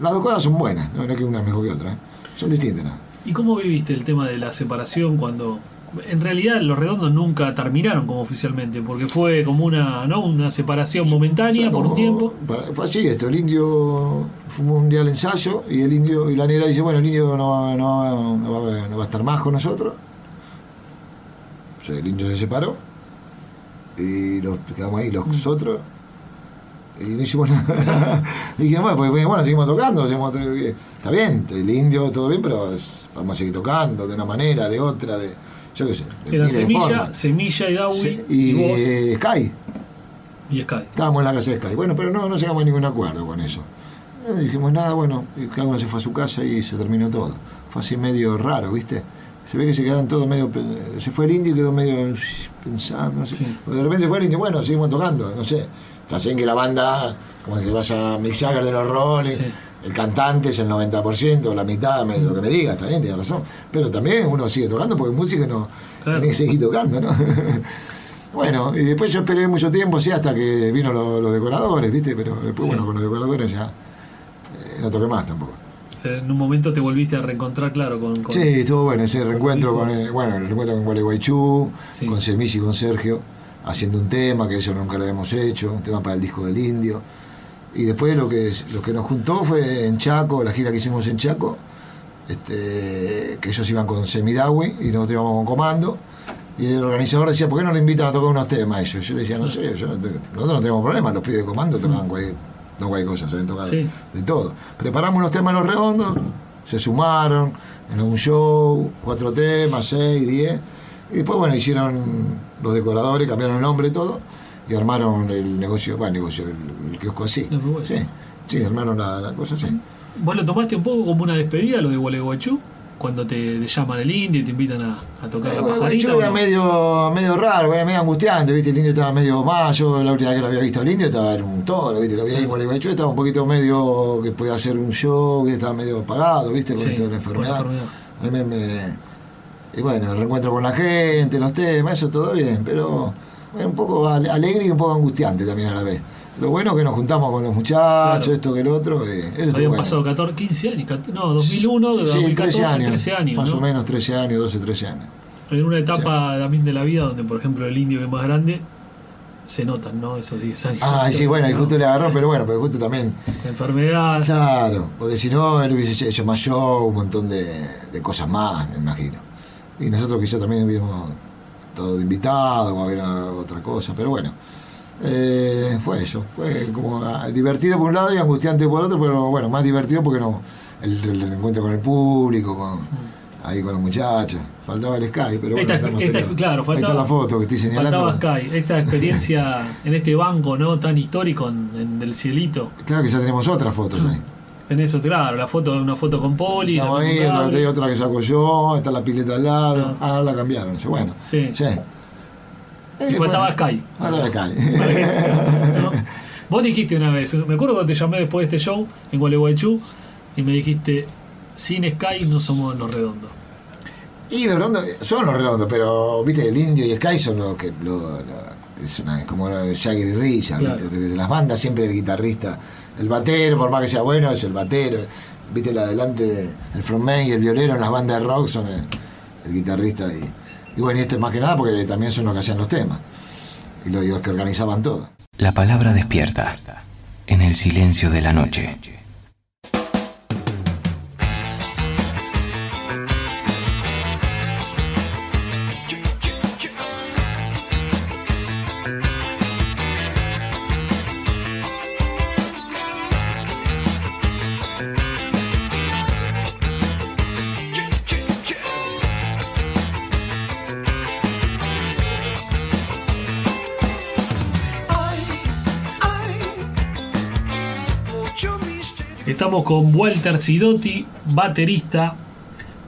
Las dos cosas son buenas, no, no es que una es mejor que otra. ¿eh? Son distintas. ¿no? ¿Y cómo viviste el tema de la separación cuando En realidad los redondos nunca terminaron como oficialmente, porque fue como una, ¿no? una separación momentánea O sea, por un tiempo. Fue así esto, el indio fue un día al ensayo y el indio y la negra dice, bueno, el indio no, no, no va, a- no va a estar más con nosotros. O sea, el indio se separó y los quedamos ahí los otros y no hicimos nada. y dije, bueno, pues, bueno, seguimos tocando, seguimos está bien, el indio todo bien, pero vamos a seguir tocando de una manera, de otra, de yo qué sé. Eran Semilla. Semilla y Dawi y, y, vos eh, Sky. y Sky. Estábamos en la casa de Sky. Bueno, pero no, no llegamos a ningún acuerdo con eso. No dijimos nada, bueno, y cada uno se fue a su casa y se terminó todo. Fue así medio raro, ¿viste? Se ve que se quedan todos medio. Se fue el indio y quedó medio pensando, no sé. Sí. De repente se fue el indio, bueno, seguimos tocando, no sé. Está bien que la banda, como que vaya Mick Jagger de los Rolling, Sí. El cantante es el 90%, la mitad, me- lo que me diga, está bien, tiene razón. Pero también uno sigue tocando porque música no. Claro. Tiene que seguir tocando, ¿no? Bueno, y después yo esperé mucho tiempo, sí, hasta que vino lo- los decoradores, ¿viste? Pero después, Sí. bueno, con los decoradores ya eh, no toqué más tampoco. O sea, en un momento te volviste a reencontrar, claro, con. con- Sí, estuvo bueno ese reencuentro con- el, bueno, el reencuentro con Gualeguaychú, Sí. con Semis y con Sergio, haciendo un tema, que eso nunca lo habíamos hecho, un tema para el disco del Indio. Y después lo que, lo que nos juntó fue en Chaco, la gira que hicimos en Chaco, este, que ellos iban con Semidawi y nosotros íbamos con Comando. Y el organizador decía, ¿por qué no le invitan a tocar unos temas a ellos? Yo le decía, no sé, yo nosotros no tenemos problema, los pibes de Comando tocaban cualquier, no cualquier cosa, saben tocar Sí. de todo. Preparamos unos temas en los redondos, se sumaron en un show, cuatro temas, seis, diez. Y después, bueno, hicieron los decoradores, cambiaron el nombre y todo, y armaron el negocio, bueno, el negocio, el, el kiosco así. El. Sí, sí, armaron la, la cosa así. ¿Vos lo tomaste un poco como una despedida, lo de Gualeguaychú? Cuando te, te llaman el indio y te invitan a, a tocar la pajarita. yo ¿o era no? medio, medio raro, medio angustiante, ¿viste? El indio estaba medio mal, yo la última vez que lo había visto al indio estaba en un toro, ¿viste? Lo vi ahí en Gualeguaychú, estaba un poquito medio que podía hacer un show, estaba medio apagado, ¿viste? Con Sí, esto de la con la enfermedad. enfermedad. A mí me- y bueno, el reencuentro con la gente, los temas, eso todo bien, pero un poco ale- alegre y un poco angustiante también a la vez. Lo bueno es que nos juntamos con los muchachos, Claro. esto que el otro, eh, eso Habían bueno. pasado 14, 15 años, no, 2001, Sí, 2014, 13 años, 13 años. más ¿no? o menos 13 años, 12, 13 años. En una etapa también de la vida donde, por ejemplo, el indio que es más grande, se notan, ¿no? Esos 10 años. Ah, sí, bueno, y justo le agarró, pero bueno, pero justo también. La enfermedad. Claro, porque si no, él hubiese hecho más show, un montón de, de cosas más, me imagino. Y nosotros quizá también hubiéramos todo de invitados o había otra cosa, pero bueno. eh, fue eso, fue como ah, divertido por un lado y angustiante por otro, pero bueno, más divertido porque no el, el encuentro con el público, con, ahí con los muchachos. Faltaba el Sky, pero bueno. Esta- esta- claro, Ahí faltaba- está la foto que estoy señalando. Faltaba Sky, esta experiencia en este banco no tan histórico en, en- del cielito. Claro que ya tenemos otra foto ahí. Tenés, claro, la foto, una foto con Poli. Estamos ahí, otra, otra que saco yo, está la pileta al lado. Ah, la cambiaron. Bueno, Sí. sí. Y Eh, bueno, Sky. Faltaba Sky. Vos dijiste una vez, me acuerdo cuando te llamé después de este show en Gualeguaychú y me dijiste, sin Sky no somos los redondos. Y los redondos, son los redondos, pero viste, el indio y Sky son los que. Lo, lo- es una, como Jagger y Richard, Claro. las bandas siempre el guitarrista, el batero, por más que sea bueno, es el batero. Viste, el adelante, el frontman y el violero en las bandas de rock son el, el guitarrista. Y, y bueno, y esto es más que nada porque también son los que hacían los temas. Y los, y los que organizaban todo. La palabra despierta en el silencio de la noche. Estamos con Walter Sidotti, baterista,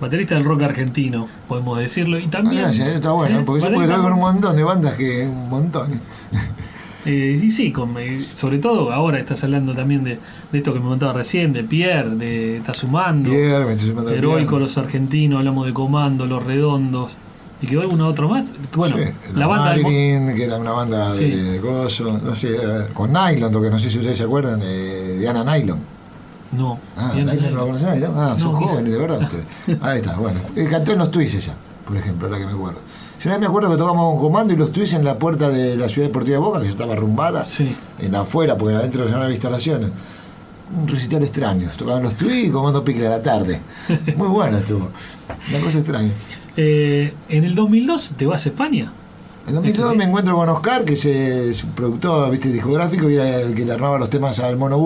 baterista del rock argentino, podemos decirlo. Y Ah, también. gracias, está bueno, ¿eh? porque yo puedo con un montón de bandas que. un montón. Eh, y sí, con, eh, sobre todo ahora estás hablando también de, de esto que me contaba recién, de Pierre, de Está Sumando, Pierre, me estoy sumando Heroico, Pierre. Los Argentinos, hablamos de Comando, Los Redondos, y quedó alguno otro más. Bueno, Sí, la banda del Marilyn, que era una banda Sí. de, de gozo, no sé, ver, con Nylon, porque no sé si ustedes se acuerdan de Diana Nylon. No, Ah, no lo ¿no? Ah, son No, jóvenes, de verdad ustedes. Ahí está, bueno. Eh, cantó en los Twists ella, por ejemplo, ahora que me acuerdo. Una vez me acuerdo que tocamos con comando y los tweets en la puerta de la ciudad deportiva de Boca, que ya estaba arrumbada, Sí. en la afuera, porque adentro ya no había instalaciones. Un recital extraño. Tocaban los tweets y comando pique a la tarde. Muy bueno estuvo. Una cosa extraña. Eh, en el 2002 te vas a España. En 2002 Ese- me encuentro con Oscar, que es, es un productor ¿viste? discográfico y era el que le armaba los temas al Mono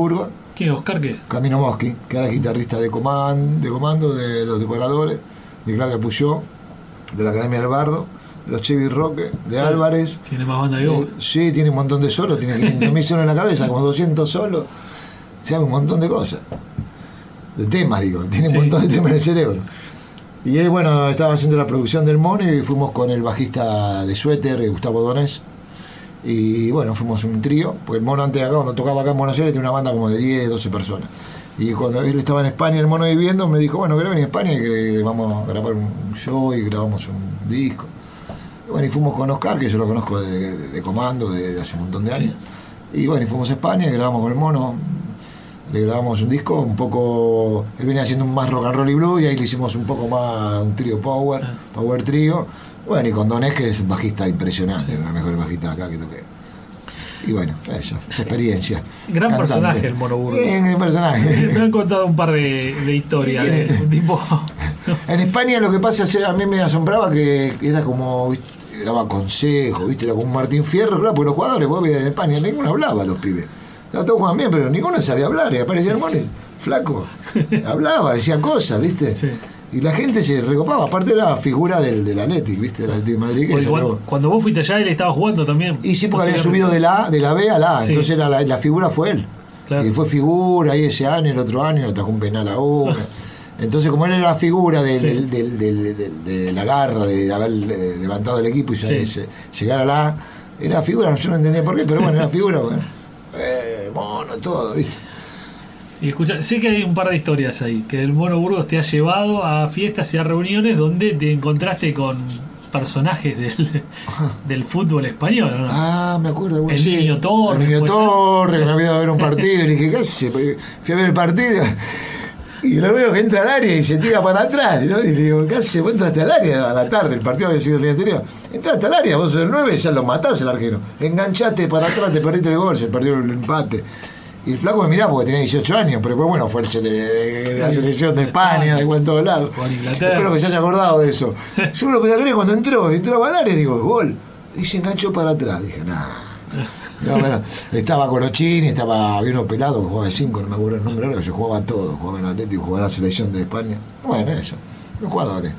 ¿Quién, Oscar qué? Camino Moschi, que era guitarrista de, coman- de comando de los decoradores, de Claudia Puyó, de la Academia del Bardo, de los Chevy Roque, de Álvarez. Tiene más banda que vos. Eh, sí, tiene un montón de solos, tiene 500.000 solos en la cabeza, como 200 solos. Sabe un montón de cosas. De temas, digo, tiene Sí. un montón de temas en el cerebro. Y él, bueno, estaba haciendo la producción del mono y fuimos con el bajista de Suéter, Gustavo Donés. Y bueno, fuimos un trío, porque el mono antes de acá, cuando tocaba acá en Buenos Aires, tenía una banda como de 10, 12 personas. Y cuando él estaba en España, el mono viviendo, me dijo, bueno, ¿querés venir a España? Y que vamos a grabar un show y grabamos un disco. Y bueno, y fuimos con Oscar, que yo lo conozco de, de- de comando de, de hace un montón de años. Y bueno, y fuimos a España y grabamos con el mono. Le grabamos un disco un poco. Él venía haciendo un más rock and roll y blues y ahí le hicimos un poco más un trío power, Ah. power trío. Bueno, y con Donés, que es un bajista impresionante, los mejores bajistas acá que toqué. Y bueno, eso, esa experiencia. Gran Cantante. personaje el Mono. Bien, gran Me personaje. han contado un par de, de historias ¿Qué de un tipo. En España lo que pasa es que a mí me asombraba que era como daba consejos, ¿viste? Era como un Martín Fierro, claro, porque los jugadores, vos veías en España, ninguno hablaba los pibes. Todos jugaban bien, pero ninguno sabía hablar, y aparecía el mole, flaco, hablaba, decía cosas, ¿viste? Sí. Y la gente se recopaba, aparte era figura del, del Atlético, ¿viste? Del Atlético de Madrid. cuando, vos fuiste allá, él estaba jugando también. y sí, porque había subido de la, de la B a la A, Sí. entonces era la, la figura fue él. Claro. Y fue figura ahí ese año, el otro año, atajó un penal a uno. Entonces, como él era la figura del- Sí. del- del- de la garra, de haber eh, levantado el equipo y se- Sí. se- llegar a la A, era figura, yo no entendía por qué, pero bueno, era figura, bueno. Eh, mono, todo, ¿viste? Y escucha, sé que hay un par de historias ahí, que el Mono Burgos te ha llevado a fiestas y a reuniones donde te encontraste con personajes del, del fútbol español, ¿o ¿no? Ah, me acuerdo. bueno, El Niño Torres, El niño. Torres, me había a ver un partido y dije, ¿qué haces? Fui a ver el partido y lo veo que entra al área y se tira para atrás. ¿no? Y le digo, ¿qué haces? Vos entraste al área a la tarde, el partido había sido el día anterior. Entraste al área, vos sos el 9 ya lo matás el arquero. Enganchaste para atrás, te perdiste el gol, se perdió el empate. Y el flaco me miraba porque tenía 18 años, pero después, bueno, fue el sele- la selección de España, de en todos lados. Espero que se haya acordado de eso. Yo lo podía creer cuando entró, entró al área, digo, gol. Y se enganchó para atrás. Dije, nah. No, bueno, estaba Colochini, estaba bien pelado, que jugaba de 5, no me acuerdo el nombre ahora, yo jugaba todo, jugaba en Atlético, jugaba en la selección de España. Bueno, eso, los jugadores.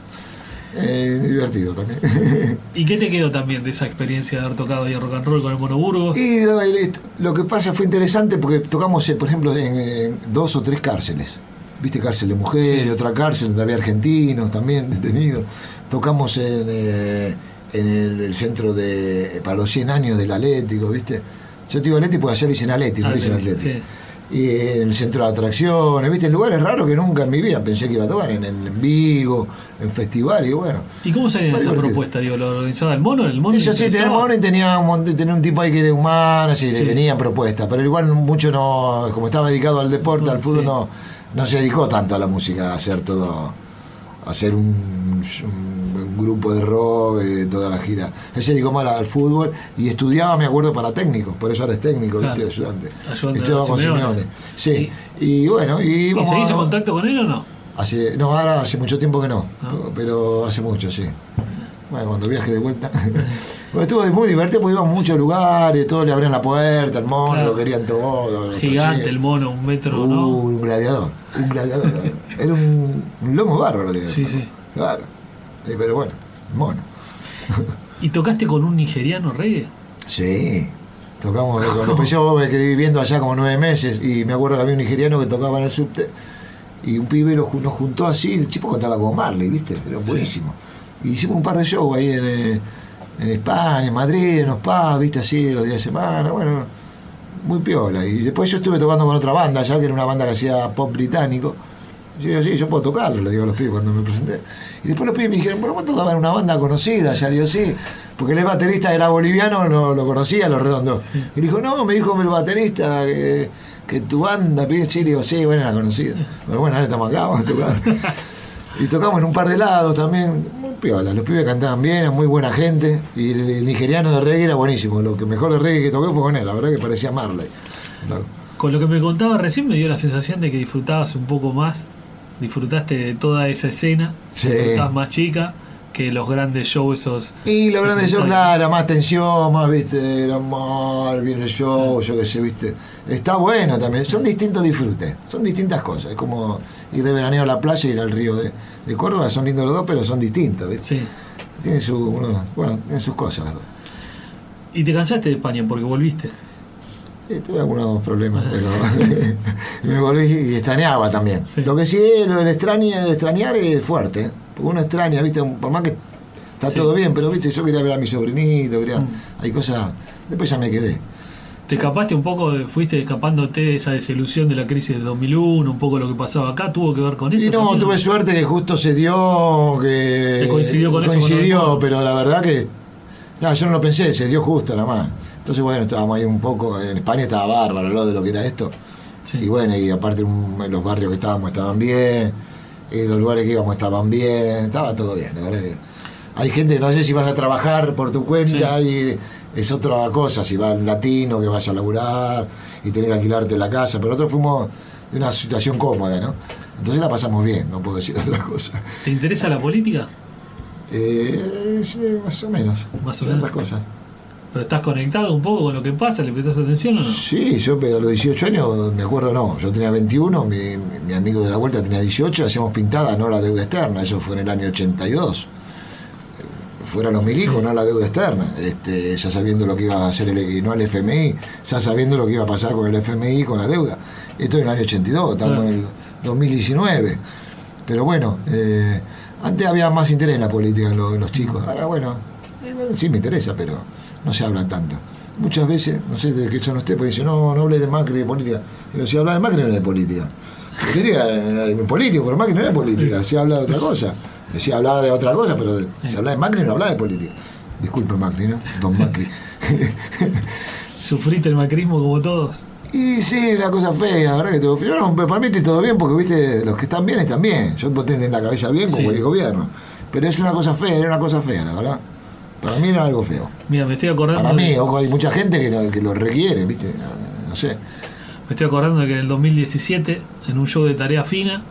Eh, divertido también. ¿Y qué te quedó también de esa experiencia de haber tocado ahí rock and roll con el Mono Burgos? y lo, que pasa fue interesante porque tocamos, eh, por ejemplo, en dos o tres cárceles. Viste, cárcel de mujeres, otra cárcel donde había argentinos también detenidos. Tocamos en, eh, en el, el centro de para los 100 años del Atlético, ¿viste? Yo te digo Atlético porque ayer dicen Atlético, no Atlético, Atlético. Y en el centro de atracciones, ¿viste? En lugares raros que nunca en mi vida pensé que iba a tocar, en, en Vigo, en festival, y bueno. ¿Y cómo salió esa divertido. propuesta? Digo, ¿Lo organizaba el Mono? ¿El Mono Eso sí, tenía mono y tenía un, mon- tenía un tipo ahí que era humano, así, Sí. le venían propuestas, pero igual mucho no, como estaba dedicado al deporte, al fútbol, Sí. no, no se dedicó tanto a la música, a hacer todo, a hacer un grupo de rock, eh, toda la gira. Él se dedicó más al fútbol y estudiaba, me acuerdo, para técnicos, por eso ahora es técnico, Claro. ¿viste? ayudante. Simeone. Sí, y bueno, y ¿Y vamos seguís en a- contacto con él o no? Hace, no, ahora hace mucho tiempo que no, No. pero hace mucho, sí. Bueno, cuando viaje de vuelta. Bueno, estuvo muy divertido porque íbamos a muchos lugares, todos le abrían la puerta, el mono, Claro. lo querían todo. Gigante el mono, un metro, Uh, ¿no? un gladiador, un gladiador. Era un, un lomo bárbaro. tenía. Sí, sí. Claro. Sí, pero bueno, mono. ¿Y tocaste con un nigeriano reggae? Sí. Tocamos, cuando empecé yo me quedé viviendo allá como nueve meses y me acuerdo que había un nigeriano que tocaba en el subte y un pibe lo nos juntó así, el chico contaba con Marley, ¿viste? Era buenísimo. Y hicimos un par de shows ahí en, eh, en España, en Madrid, en los pubs, ¿viste? Así, los días de semana, bueno, muy piola. Y después yo estuve tocando con otra banda, ya que era una banda que hacía pop británico. Yo digo, sí, yo puedo tocarlo, le digo a los pibes cuando me presenté. Y después los pibes me dijeron, bueno, vos tocabas en una banda conocida, ya digo, sí, porque el baterista era boliviano, no lo conocía, los redondos. Y dijo, no, me dijo el baterista que, que tu banda, pibe, sí, digo, sí, bueno, era conocida. Pero bueno, ahora estamos acá, vamos a tocar. Y tocamos en un par de lados también, muy piola, los pibes cantaban bien, eran muy buena gente. Y el, el nigeriano de reggae era buenísimo. Lo que mejor de reggae que toqué fue con él, la verdad que parecía Marley. Con lo que me contaba recién me dio la sensación de que disfrutabas un poco más, disfrutaste de toda esa escena, Sí. estabas más chica, que los grandes shows esos. Y lo grande yo, Presentales. claro, más tensión, más, viste, era más, viene el show, yo qué sé, viste. Está bueno también, son distintos disfrutes, son distintas cosas. Es como ir de veraneo a la playa y ir al río de, de Córdoba, son lindos los dos, pero son distintos, viste. Sí. Tienen, su, uno- bueno, tienen sus cosas las dos. Y te cansaste de España porque volviste. Sí, tuve algunos problemas, pero me volví y extrañaba también. Sí. Lo que sí, lo del extraña- de extrañar es fuerte, ¿eh? porque uno extraña, ¿viste? por más que está Sí. todo bien, pero ¿viste? yo quería ver a mi sobrinito, quería, Mm. hay cosas, después ya me quedé. Te escapaste un poco, fuiste escapándote de esa desilusión de la crisis del 2001, un poco lo que pasaba acá, tuvo que ver con eso. Y no, también? tuve suerte que justo se dio, que ¿Te coincidió con eso coincidió, pero la verdad que, no, yo no lo pensé, se dio justo nada más. Entonces bueno, estábamos ahí un poco, en España estaba bárbaro lo de lo que era esto. Sí. Y bueno, y aparte los barrios que estábamos estaban bien, y los lugares que íbamos estaban bien, estaba todo bien, la verdad que hay gente, no sé si vas a trabajar por tu cuenta y es otra cosa, si va un latino que vaya a laburar y tenés que alquilarte la casa, pero nosotros fuimos de una situación cómoda, ¿no? Entonces la pasamos bien, no puedo decir otra cosa. ¿Te interesa la política? Eh, sí, más o menos, Más o menos. cosas. ¿Pero estás conectado un poco con lo que pasa? ¿Le prestas atención o no? Sí, yo a los 18 años, me acuerdo, no, yo tenía 21, mi, mi- mi amigo de la vuelta tenía 18, hacíamos pintada, no la deuda externa, eso fue en el año 82. Eh, Fueran los milicos, no la deuda externa, este, ya sabiendo lo que iba a hacer el, y no el FMI, ya sabiendo lo que iba a pasar con el FMI y con la deuda. Esto en el año 82, estamos Claro. en el 2019. Pero bueno, eh, antes había más interés en la política en, lo- en los chicos, ahora bueno, sí me interesa, pero no se habla tanto. Muchas veces, no sé de qué son ustedes, porque dicen, no, no hable de Macri de política. Pero si habla de Macri no es de política. Política eh, es político, pero Macri no es política, se habla de otra cosa. Si hablaba de otra cosa, pero si habla de Macri no habla de política. Disculpe Macri, ¿no? Don Macri. ¿Sufriste el macrismo como todos? Y sí, una cosa fea, la verdad que todo feo. No, para mí está todo bien porque, viste, los que están bien están bien. Yo puedo tener la cabeza bien como Sí. el gobierno. Pero es una cosa fea, era una cosa fea, la verdad. Para mí era algo feo. Mira, me estoy acordando. Para mí, de- ojo, hay mucha gente que lo, que lo requiere, viste. No, no sé. Me estoy acordando de que en el 2017, en un show de tarea fina,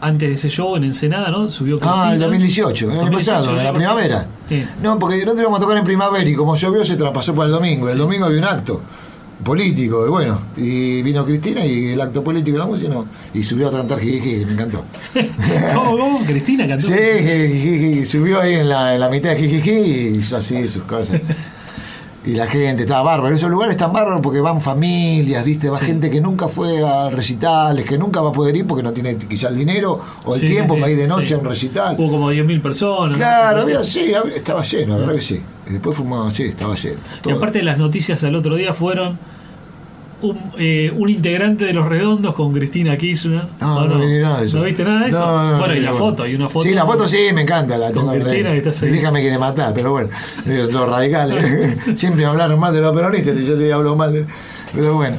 antes de ese show en Ensenada, ¿no? Subió Ah, el Cristina. 2018, el año 2018, pasado, en la primavera. Sí. No, porque nosotros íbamos a tocar en primavera y como llovió se traspasó para el domingo. El domingo había un acto político, y bueno, y vino Cristina y el acto político de la música, no, y subió a cantar Jijiji, me encantó. ¿Cómo, cómo? Cristina cantó. Sí, jijiji, subió ahí en la, en la mitad de Jijiji y hizo así sus cosas. Y la gente estaba bárbaro. Esos lugares están bárbaros porque van familias, ¿viste? Va Sí. gente que nunca fue a recitales, que nunca va a poder ir porque no tiene quizá el dinero o el Sí, tiempo sí, para ir de noche a un recital. Hubo como 10.000 personas. ¿no? Claro, había, sí, había- estaba lleno, la verdad que sí. Y después fuimos, sí, estaba lleno. Y aparte las noticias al otro día fueron un, eh, un integrante de Los Redondos con Cristina Kirchner. No, ¿O no, vi nada de eso. ¿No viste nada de eso? No, no, bueno, y no, la bueno. foto, hay una foto. Sí, la foto sí, me encanta. La tengo en Cristina, que está. Mi hija me quiere matar, pero bueno, todos radicales. Siempre me hablaron mal de los peronistas y yo le hablo mal de. Pero bueno.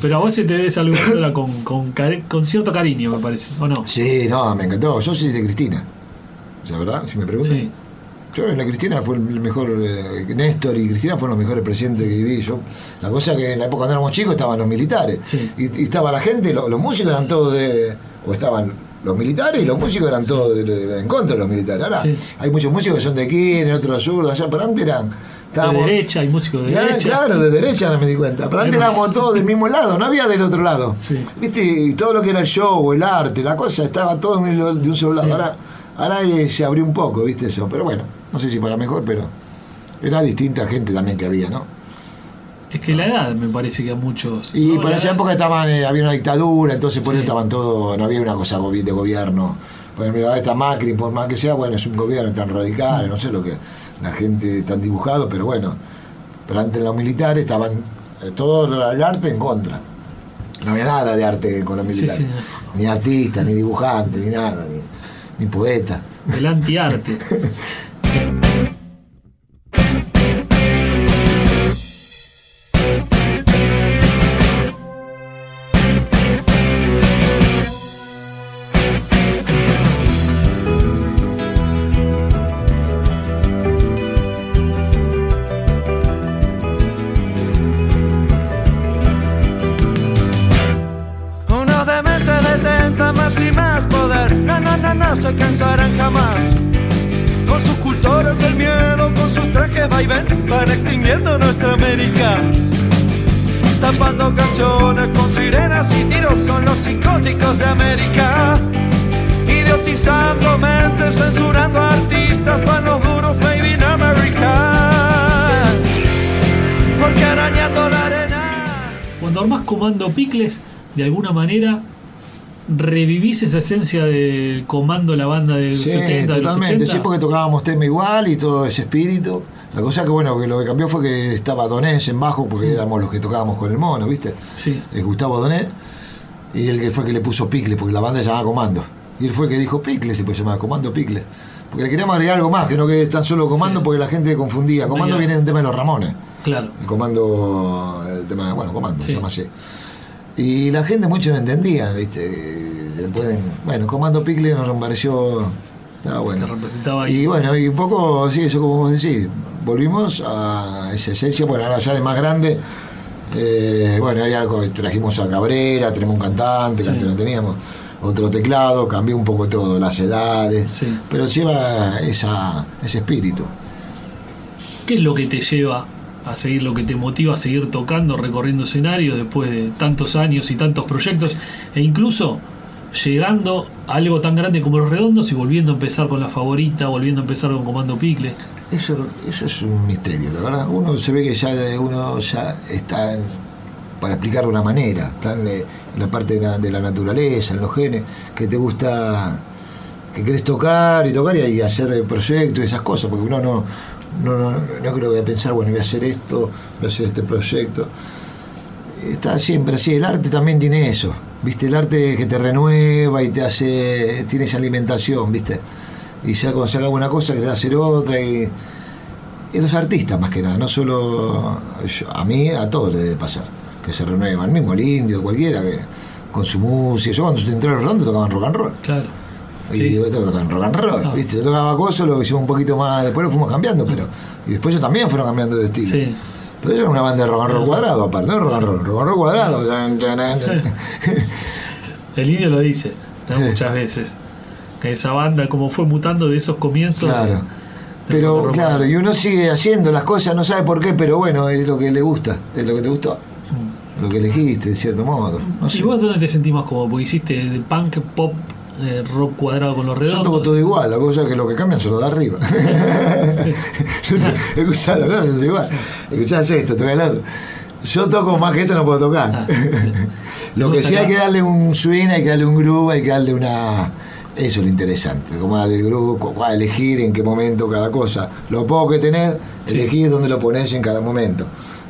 Pero a vos se te ve saludándola con, con cierto cariño, me parece, ¿o no? Sí, no, me encantó. Yo soy de Cristina. O sea, ¿verdad? Si me preguntan. Sí. Yo en la Cristina fue el mejor, eh, Néstor y Cristina fueron los mejores presidentes que viví. Yo, la cosa que en la época cuando éramos chicos estaban los militares. Sí. Y, y estaba la gente, lo- los músicos eran todos de. O estaban los militares y los músicos eran todos de- de- en contra de los militares. Ahora Sí. hay muchos músicos que son de aquí, otros de sur, allá, pero antes eran. De derecha, hay músicos de Ah, derecha. Claro, de derecha no me di cuenta. Pero antes éramos todos del mismo lado, no había del otro lado. Sí. ¿Viste? Y todo lo que era el show, el arte, la cosa, estaba todo de un solo lado. Ahora, ahora eh, se abrió un poco, ¿viste eso? Pero bueno, no sé si para mejor, pero era distinta gente también que había, ¿no? Es que la edad me parece que a muchos. Y ¿no? para esa edad- época estaban, eh, había una dictadura, entonces por Sí. eso estaban todos, no había una cosa de gobierno. Por ejemplo, ahora está Macri, por más que sea, bueno, es un gobierno tan radical, no sé lo que la gente tan dibujado, pero bueno. Pero antes los militares estaban eh, todo el arte en contra. No había nada de arte con los Sí, militares. sí. Ni artista, ni dibujante, ni nada, ni, ni poeta. El antiarte. de alguna manera revivís esa esencia del comando, la banda del Sí, 70, de los totalmente, 80. sí, porque tocábamos tema igual y todo ese espíritu. La cosa que bueno, que lo que cambió fue que estaba Donés en bajo, porque éramos los que tocábamos con el mono, ¿viste? Sí. Eh, Gustavo Donés, y él que fue que le puso Picle, porque la banda se llamaba Comando. Y él fue que dijo Picle, se puede llamar Comando Picle. Porque le queríamos agregar algo más, que no que es tan solo Comando, Sí. porque la gente confundía. Comando viene de un tema de los Ramones. Claro. El comando, el tema, bueno, comando, Sí. se llama así. Y la gente mucho no entendía, ¿viste? Pueden, bueno, comando Picle nos pareció, estaba bueno. Representaba ahí. Y bueno, y un poco, sí, eso como vos decís, volvimos a esa esencia, bueno, ahora ya de más grande, eh, bueno, hay algo, trajimos a Cabrera, tenemos un cantante, que antes no teníamos, otro teclado, cambió un poco todo, las edades, Sí. pero lleva esa, ese espíritu. ¿Qué es lo que te lleva a seguir, lo que te motiva a seguir tocando, recorriendo escenarios después de tantos años y tantos proyectos e incluso llegando a algo tan grande como Los Redondos y volviendo a empezar con la favorita, volviendo a empezar con Comando Picle? Eso, eso es un misterio, la verdad. Uno se ve que ya uno ya está para explicar de una manera, está en, eh, en la parte de la, de la naturaleza, en los genes, que te gusta, que querés tocar y tocar y hacer el proyecto y esas cosas, porque uno no, no, no, no creo que voy a pensar, bueno, voy a hacer esto, voy a hacer este proyecto. Está siempre así, el arte también tiene eso, ¿viste? El arte que te renueva y te hace, tiene esa alimentación, ¿viste? Y ya cuando se haga una cosa que te va a hacer otra y, y los artistas más que nada, no solo yo- a mí, a todos les debe pasar, que se renuevan, mismo el indio, cualquiera, que con su música, yo cuando entré a Rondo tocaban rock and roll. Claro. Y Sí. yo tocaba rock and roll, Ah. ¿viste? Yo tocaba cosas, lo hicimos un poquito más, después lo fuimos cambiando, pero. Y después ellos también fueron cambiando de estilo. Sí. Pero ellos eran una banda de rock and roll cuadrado, aparte, no rock and roll, rock and roll cuadrado. El indio lo dice muchas veces. Que esa banda, como fue mutando de esos comienzos. Claro. de- Pero claro, y uno sigue haciendo las cosas, no sabe por qué, pero bueno, es lo que le gusta, es lo que te gustó, lo que elegiste, de cierto modo. No sé. ¿Y vos dónde te sentís más cómodo? Porque hiciste de punk, pop, eh, rock cuadrado con los Yo redondos. toco todo igual, la cosa es que lo que cambian son los de arriba. Escuchá, lo que es igual. Escuchás esto, te voy al lado. Yo toco más que esto, no puedo tocar. Ah, lo que sí hay que darle un swing, hay que darle un groove, hay que darle una. Eso es lo interesante, cómo darle el groove, cu- cuál elegir en qué momento cada cosa. Lo poco que Sí. elegir dónde lo pones en cada momento.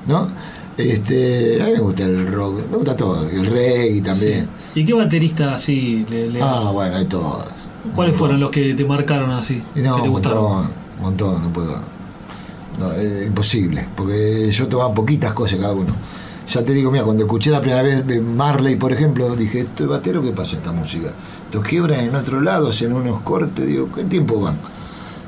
¿No? Este, a mí me gusta el rock, me gusta todo, el reggae también. ¿Y qué baterista así le, le Ah, bueno, hay todo. ¿Cuáles fueron los que te marcaron así? No, que te un gustaron? montón, un montón, no puedo. No, es imposible, porque yo tomaba poquitas cosas cada uno. Ya te digo, mira, cuando escuché la primera vez eh, Marley, por ejemplo, dije, ¿esto es batero? ¿Qué pasa esta música? Estos quiebran en otro lado, hacen unos cortes, digo, ¿qué tiempo van?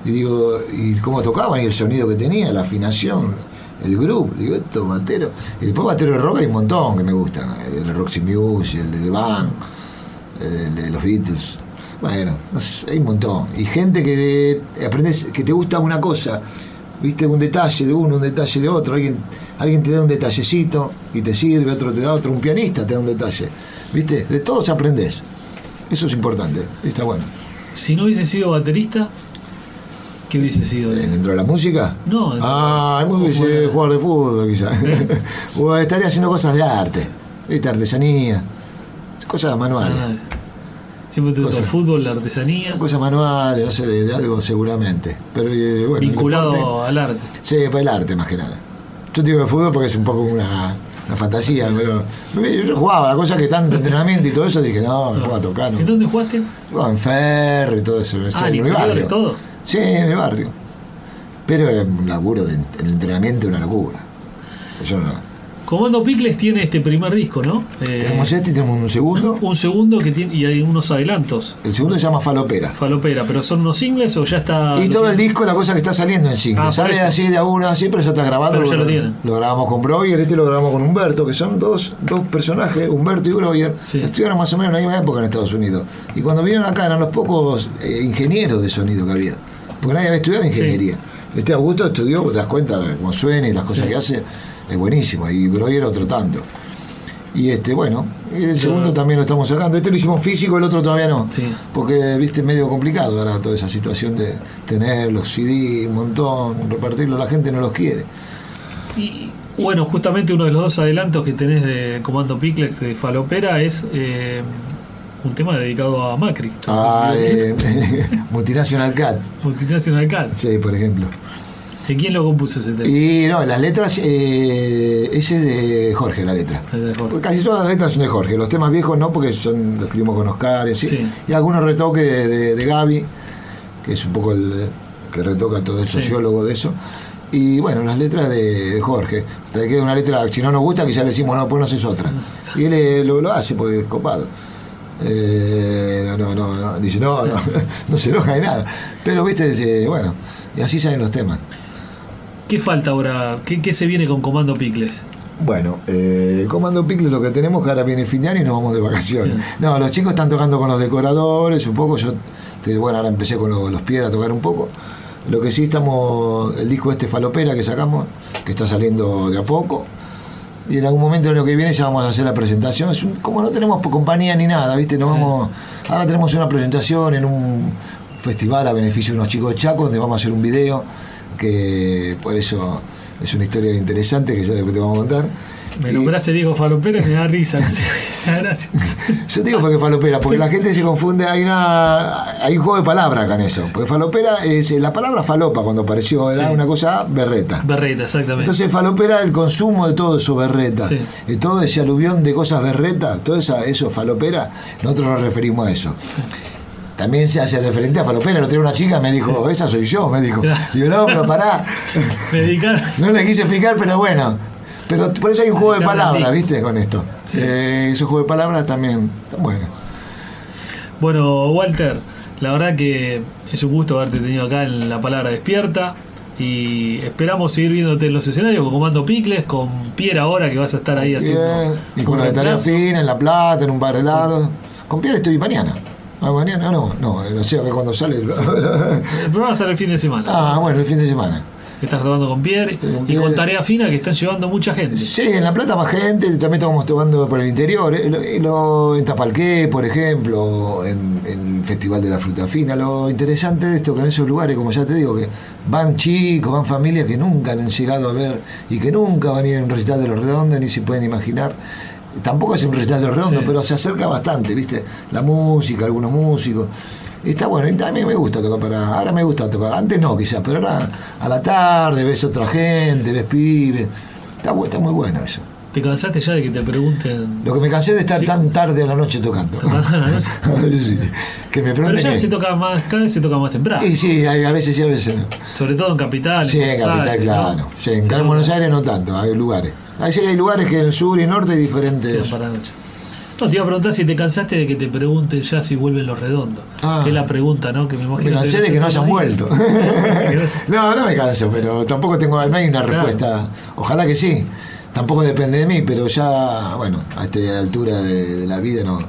Y digo, ¿y cómo tocaban? Y el sonido que tenía, la afinación, el groove, digo, esto es batero. Y después batero de rock hay un montón que me gustan, el de Roxy Music, el de The Band, el de los Beatles. Bueno, hay un montón. Y gente que aprendes, que te gusta una cosa, viste un detalle de uno, un detalle de otro, alguien, alguien te da un detallecito y te sirve, otro te da otro, un pianista te da un detalle. ¿Viste? De todos aprendes. Eso es importante, está bueno. Si no hubiese sido baterista, ¿qué hubiese sido? Eh, ¿Dentro de la música? No, Ah, es muy o fuera. hubiese jugador de fútbol quizás. o estaría haciendo cosas de arte, ¿viste? Artesanía, cosas manuales. Ah, Siempre te gusta el fútbol, la artesanía, Cosas manuales, no sé, de, de algo seguramente. Pero eh, bueno, el vinculado deporte- al arte. Sí, para el arte más que nada. Yo te digo de fútbol porque es un poco una, una fantasía, pero yo jugaba, la cosa que tanto entrenamiento y todo eso, dije, no, me pongo a tocar. No. ¿En dónde jugaste? Jugaba en ferro y todo eso. Ah, en mi barrio. todo. Sí, en mi barrio. Pero el laburo, de, el entrenamiento es una locura. Yo no. Comando Picles tiene este primer disco, ¿no? Eh, Tenemos este y tenemos un segundo. un segundo que tiene y hay unos adelantos. El segundo se llama Falopera. Falopera, pero son unos singles o ya está. Y todo el disco, la cosa que está saliendo en single. Ah, Sale eso. así de a uno, así, pero ya está grabado. Pero ya lo tienen. Lo grabamos con Breuer, este lo grabamos con Humberto, que son dos, dos personajes, Humberto y Breuer, Sí. estuvieron más o menos en la misma época en Estados Unidos. Y cuando vinieron acá eran los pocos eh, ingenieros de sonido que había. Porque nadie había estudiado ingeniería. Este Augusto estudió, te das cuenta cómo suena y las cosas Sí. que hace, es buenísimo. Y Breuer otro tanto. Y este, bueno, y el segundo también lo estamos sacando. Este lo hicimos físico, el otro todavía no. Sí. Porque, viste, es medio complicado ahora toda esa situación de tener los CD, un montón, repartirlo, la gente no los quiere. Y bueno, justamente uno de los dos adelantos que tenés de Comando Picles de Falopera es eh, un tema dedicado a Macri. Ah, eh, Multinational Cat, Multinacional Cat. sí, por ejemplo. ¿De quién lo compuso ese tema? Y no, las letras, eh, ese es de Jorge, la letra. De Jorge. Casi todas las letras son de Jorge, los temas viejos no, porque son, los escribimos con Oscar y. Sí. Y algunos retoques de, de, de Gaby, que es un poco el eh, que retoca todo el Sí. sociólogo de eso. Y bueno, las letras de, de Jorge. Te queda una letra, si no nos gusta, quizás le decimos, no, pues no haces otra. Y él eh, lo, lo hace porque es copado. Eh, no, no, no, no, dice, no, no, no se enoja de nada. Pero, viste, dice, bueno, y así salen los temas. ¿Qué falta ahora? ¿Qué, qué se viene con Comando Picles? Bueno, eh, Comando Picle lo que tenemos que ahora viene fin de año y nos vamos de vacaciones. Sí. No, los chicos están tocando con los decoradores un poco. Yo, bueno, ahora empecé con lo- los pies a tocar un poco. Lo que sí estamos, el disco este Falopera que sacamos, que está saliendo de a poco. Y en algún momento en lo que viene ya vamos a hacer la presentación. Es un- como no tenemos compañía ni nada, ¿viste? Nos vamos, ahora tenemos una presentación en un festival a beneficio de unos chicos de Chaco, donde vamos a hacer un video, que por eso es una historia interesante que ya después te vamos a contar. Me nombraste Diego Falopera y me da risa. No sé, me da gracia. yo te digo porque falopera, porque la gente se confunde, hay una hay un juego de palabras acá en eso. Porque falopera es la palabra falopa cuando apareció, era Sí. una cosa berreta. Berreta, exactamente. Entonces falopera el consumo de todo eso berreta. Sí. Y todo ese aluvión de cosas berreta, todo esa, eso falopera, nosotros nos referimos a eso. También se hace referente a falopera. El otro día una chica me dijo, esa soy yo, me dijo. Digo, no, pero pará. No le quise explicar, pero bueno. Pero por eso hay un juego de palabras. ¿viste? Con esto. Sí. Eh, esos juegos de palabras también, bueno. Bueno, Walter, la verdad que es un gusto haberte tenido acá en la palabra despierta. Y esperamos seguir viéndote en los escenarios con Comando Picles, con Pierre ahora que vas a estar ahí haciendo. Bien. Y con la de fina, en La Plata, en un bar helado. Con Pierre estoy mañana. Ah, mañana no, no, no sé a ver cuándo sale. El programa sale el fin de semana. ah, bueno, el fin de semana. Estás tocando con Pierre y con Tarea Fina que están llevando mucha gente. Sí, en La Plata más gente, también estamos tocando por el interior, eh, lo- y lo- en Tapalqué, por ejemplo, en, en el Festival de la Fruta Fina. Lo interesante de esto que en esos lugares, como ya te digo, que van chicos, van familias que nunca han llegado a ver y que nunca van a ir a un recital de los redondos, ni se pueden imaginar. Tampoco es un recital de los redondos, Sí. pero se acerca bastante, ¿viste? La música, algunos músicos. Está bueno, y a mí me gusta tocar para. Ahora me gusta tocar, antes no quizás, pero ahora a la tarde ves otra gente, ves pibes. Está, está muy bueno eso. ¿Te cansaste ya de que te pregunten? Lo que me cansé de estar Sí. tan tarde a la noche tocando. Tocando a la noche. Sí, que me Pero pregunten. ya qué. se toca más, cada vez se toca más temprano. Y sí, hay- a veces sí, a veces no. Sobre todo en Capital. Sí, en Capital, Aires, claro. ¿no? Sí, en Buenos Aires no tanto, hay lugares. Ahí sí hay lugares que en el sur y norte hay diferentes. Para la noche. No, te iba a preguntar si te cansaste de que te pregunten ya si vuelven los redondos. Ah. Que es la pregunta, ¿no? Que me imagino Me cansé de que no hayan vuelto. no, no me canso, pero tampoco tengo, no hay una Claro. respuesta. Ojalá que sí. Tampoco depende de mí, pero ya, bueno, a esta altura de, de la vida no.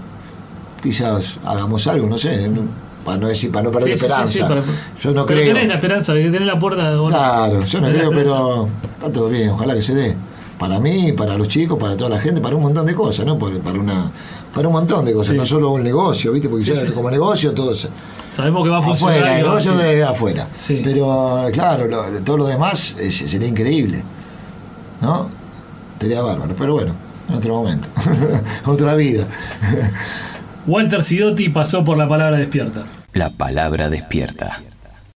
Quizás hagamos algo, no sé, no- para no decir, para no perder Sí, esperanza. sí, para- yo no pero creo. tenés la esperanza de que tenés la puerta Claro, yo no creo, esperanza. pero está todo bien, ojalá que se dé. Para mí, para los chicos, para toda la gente, para un montón de cosas, ¿no? Por- Para una para un montón de cosas, Sí. no solo un negocio, ¿viste? Porque Sí, ya sí. como negocio todo se, Sabemos que va a funcionar. afuera, el negocio sí. de afuera. Sí. Pero claro, lo- todo lo demás eh, sería increíble. ¿No? Sería bárbaro, pero bueno, en otro momento. Otra vida. Walter Sidotti pasó por la palabra despierta. La palabra despierta.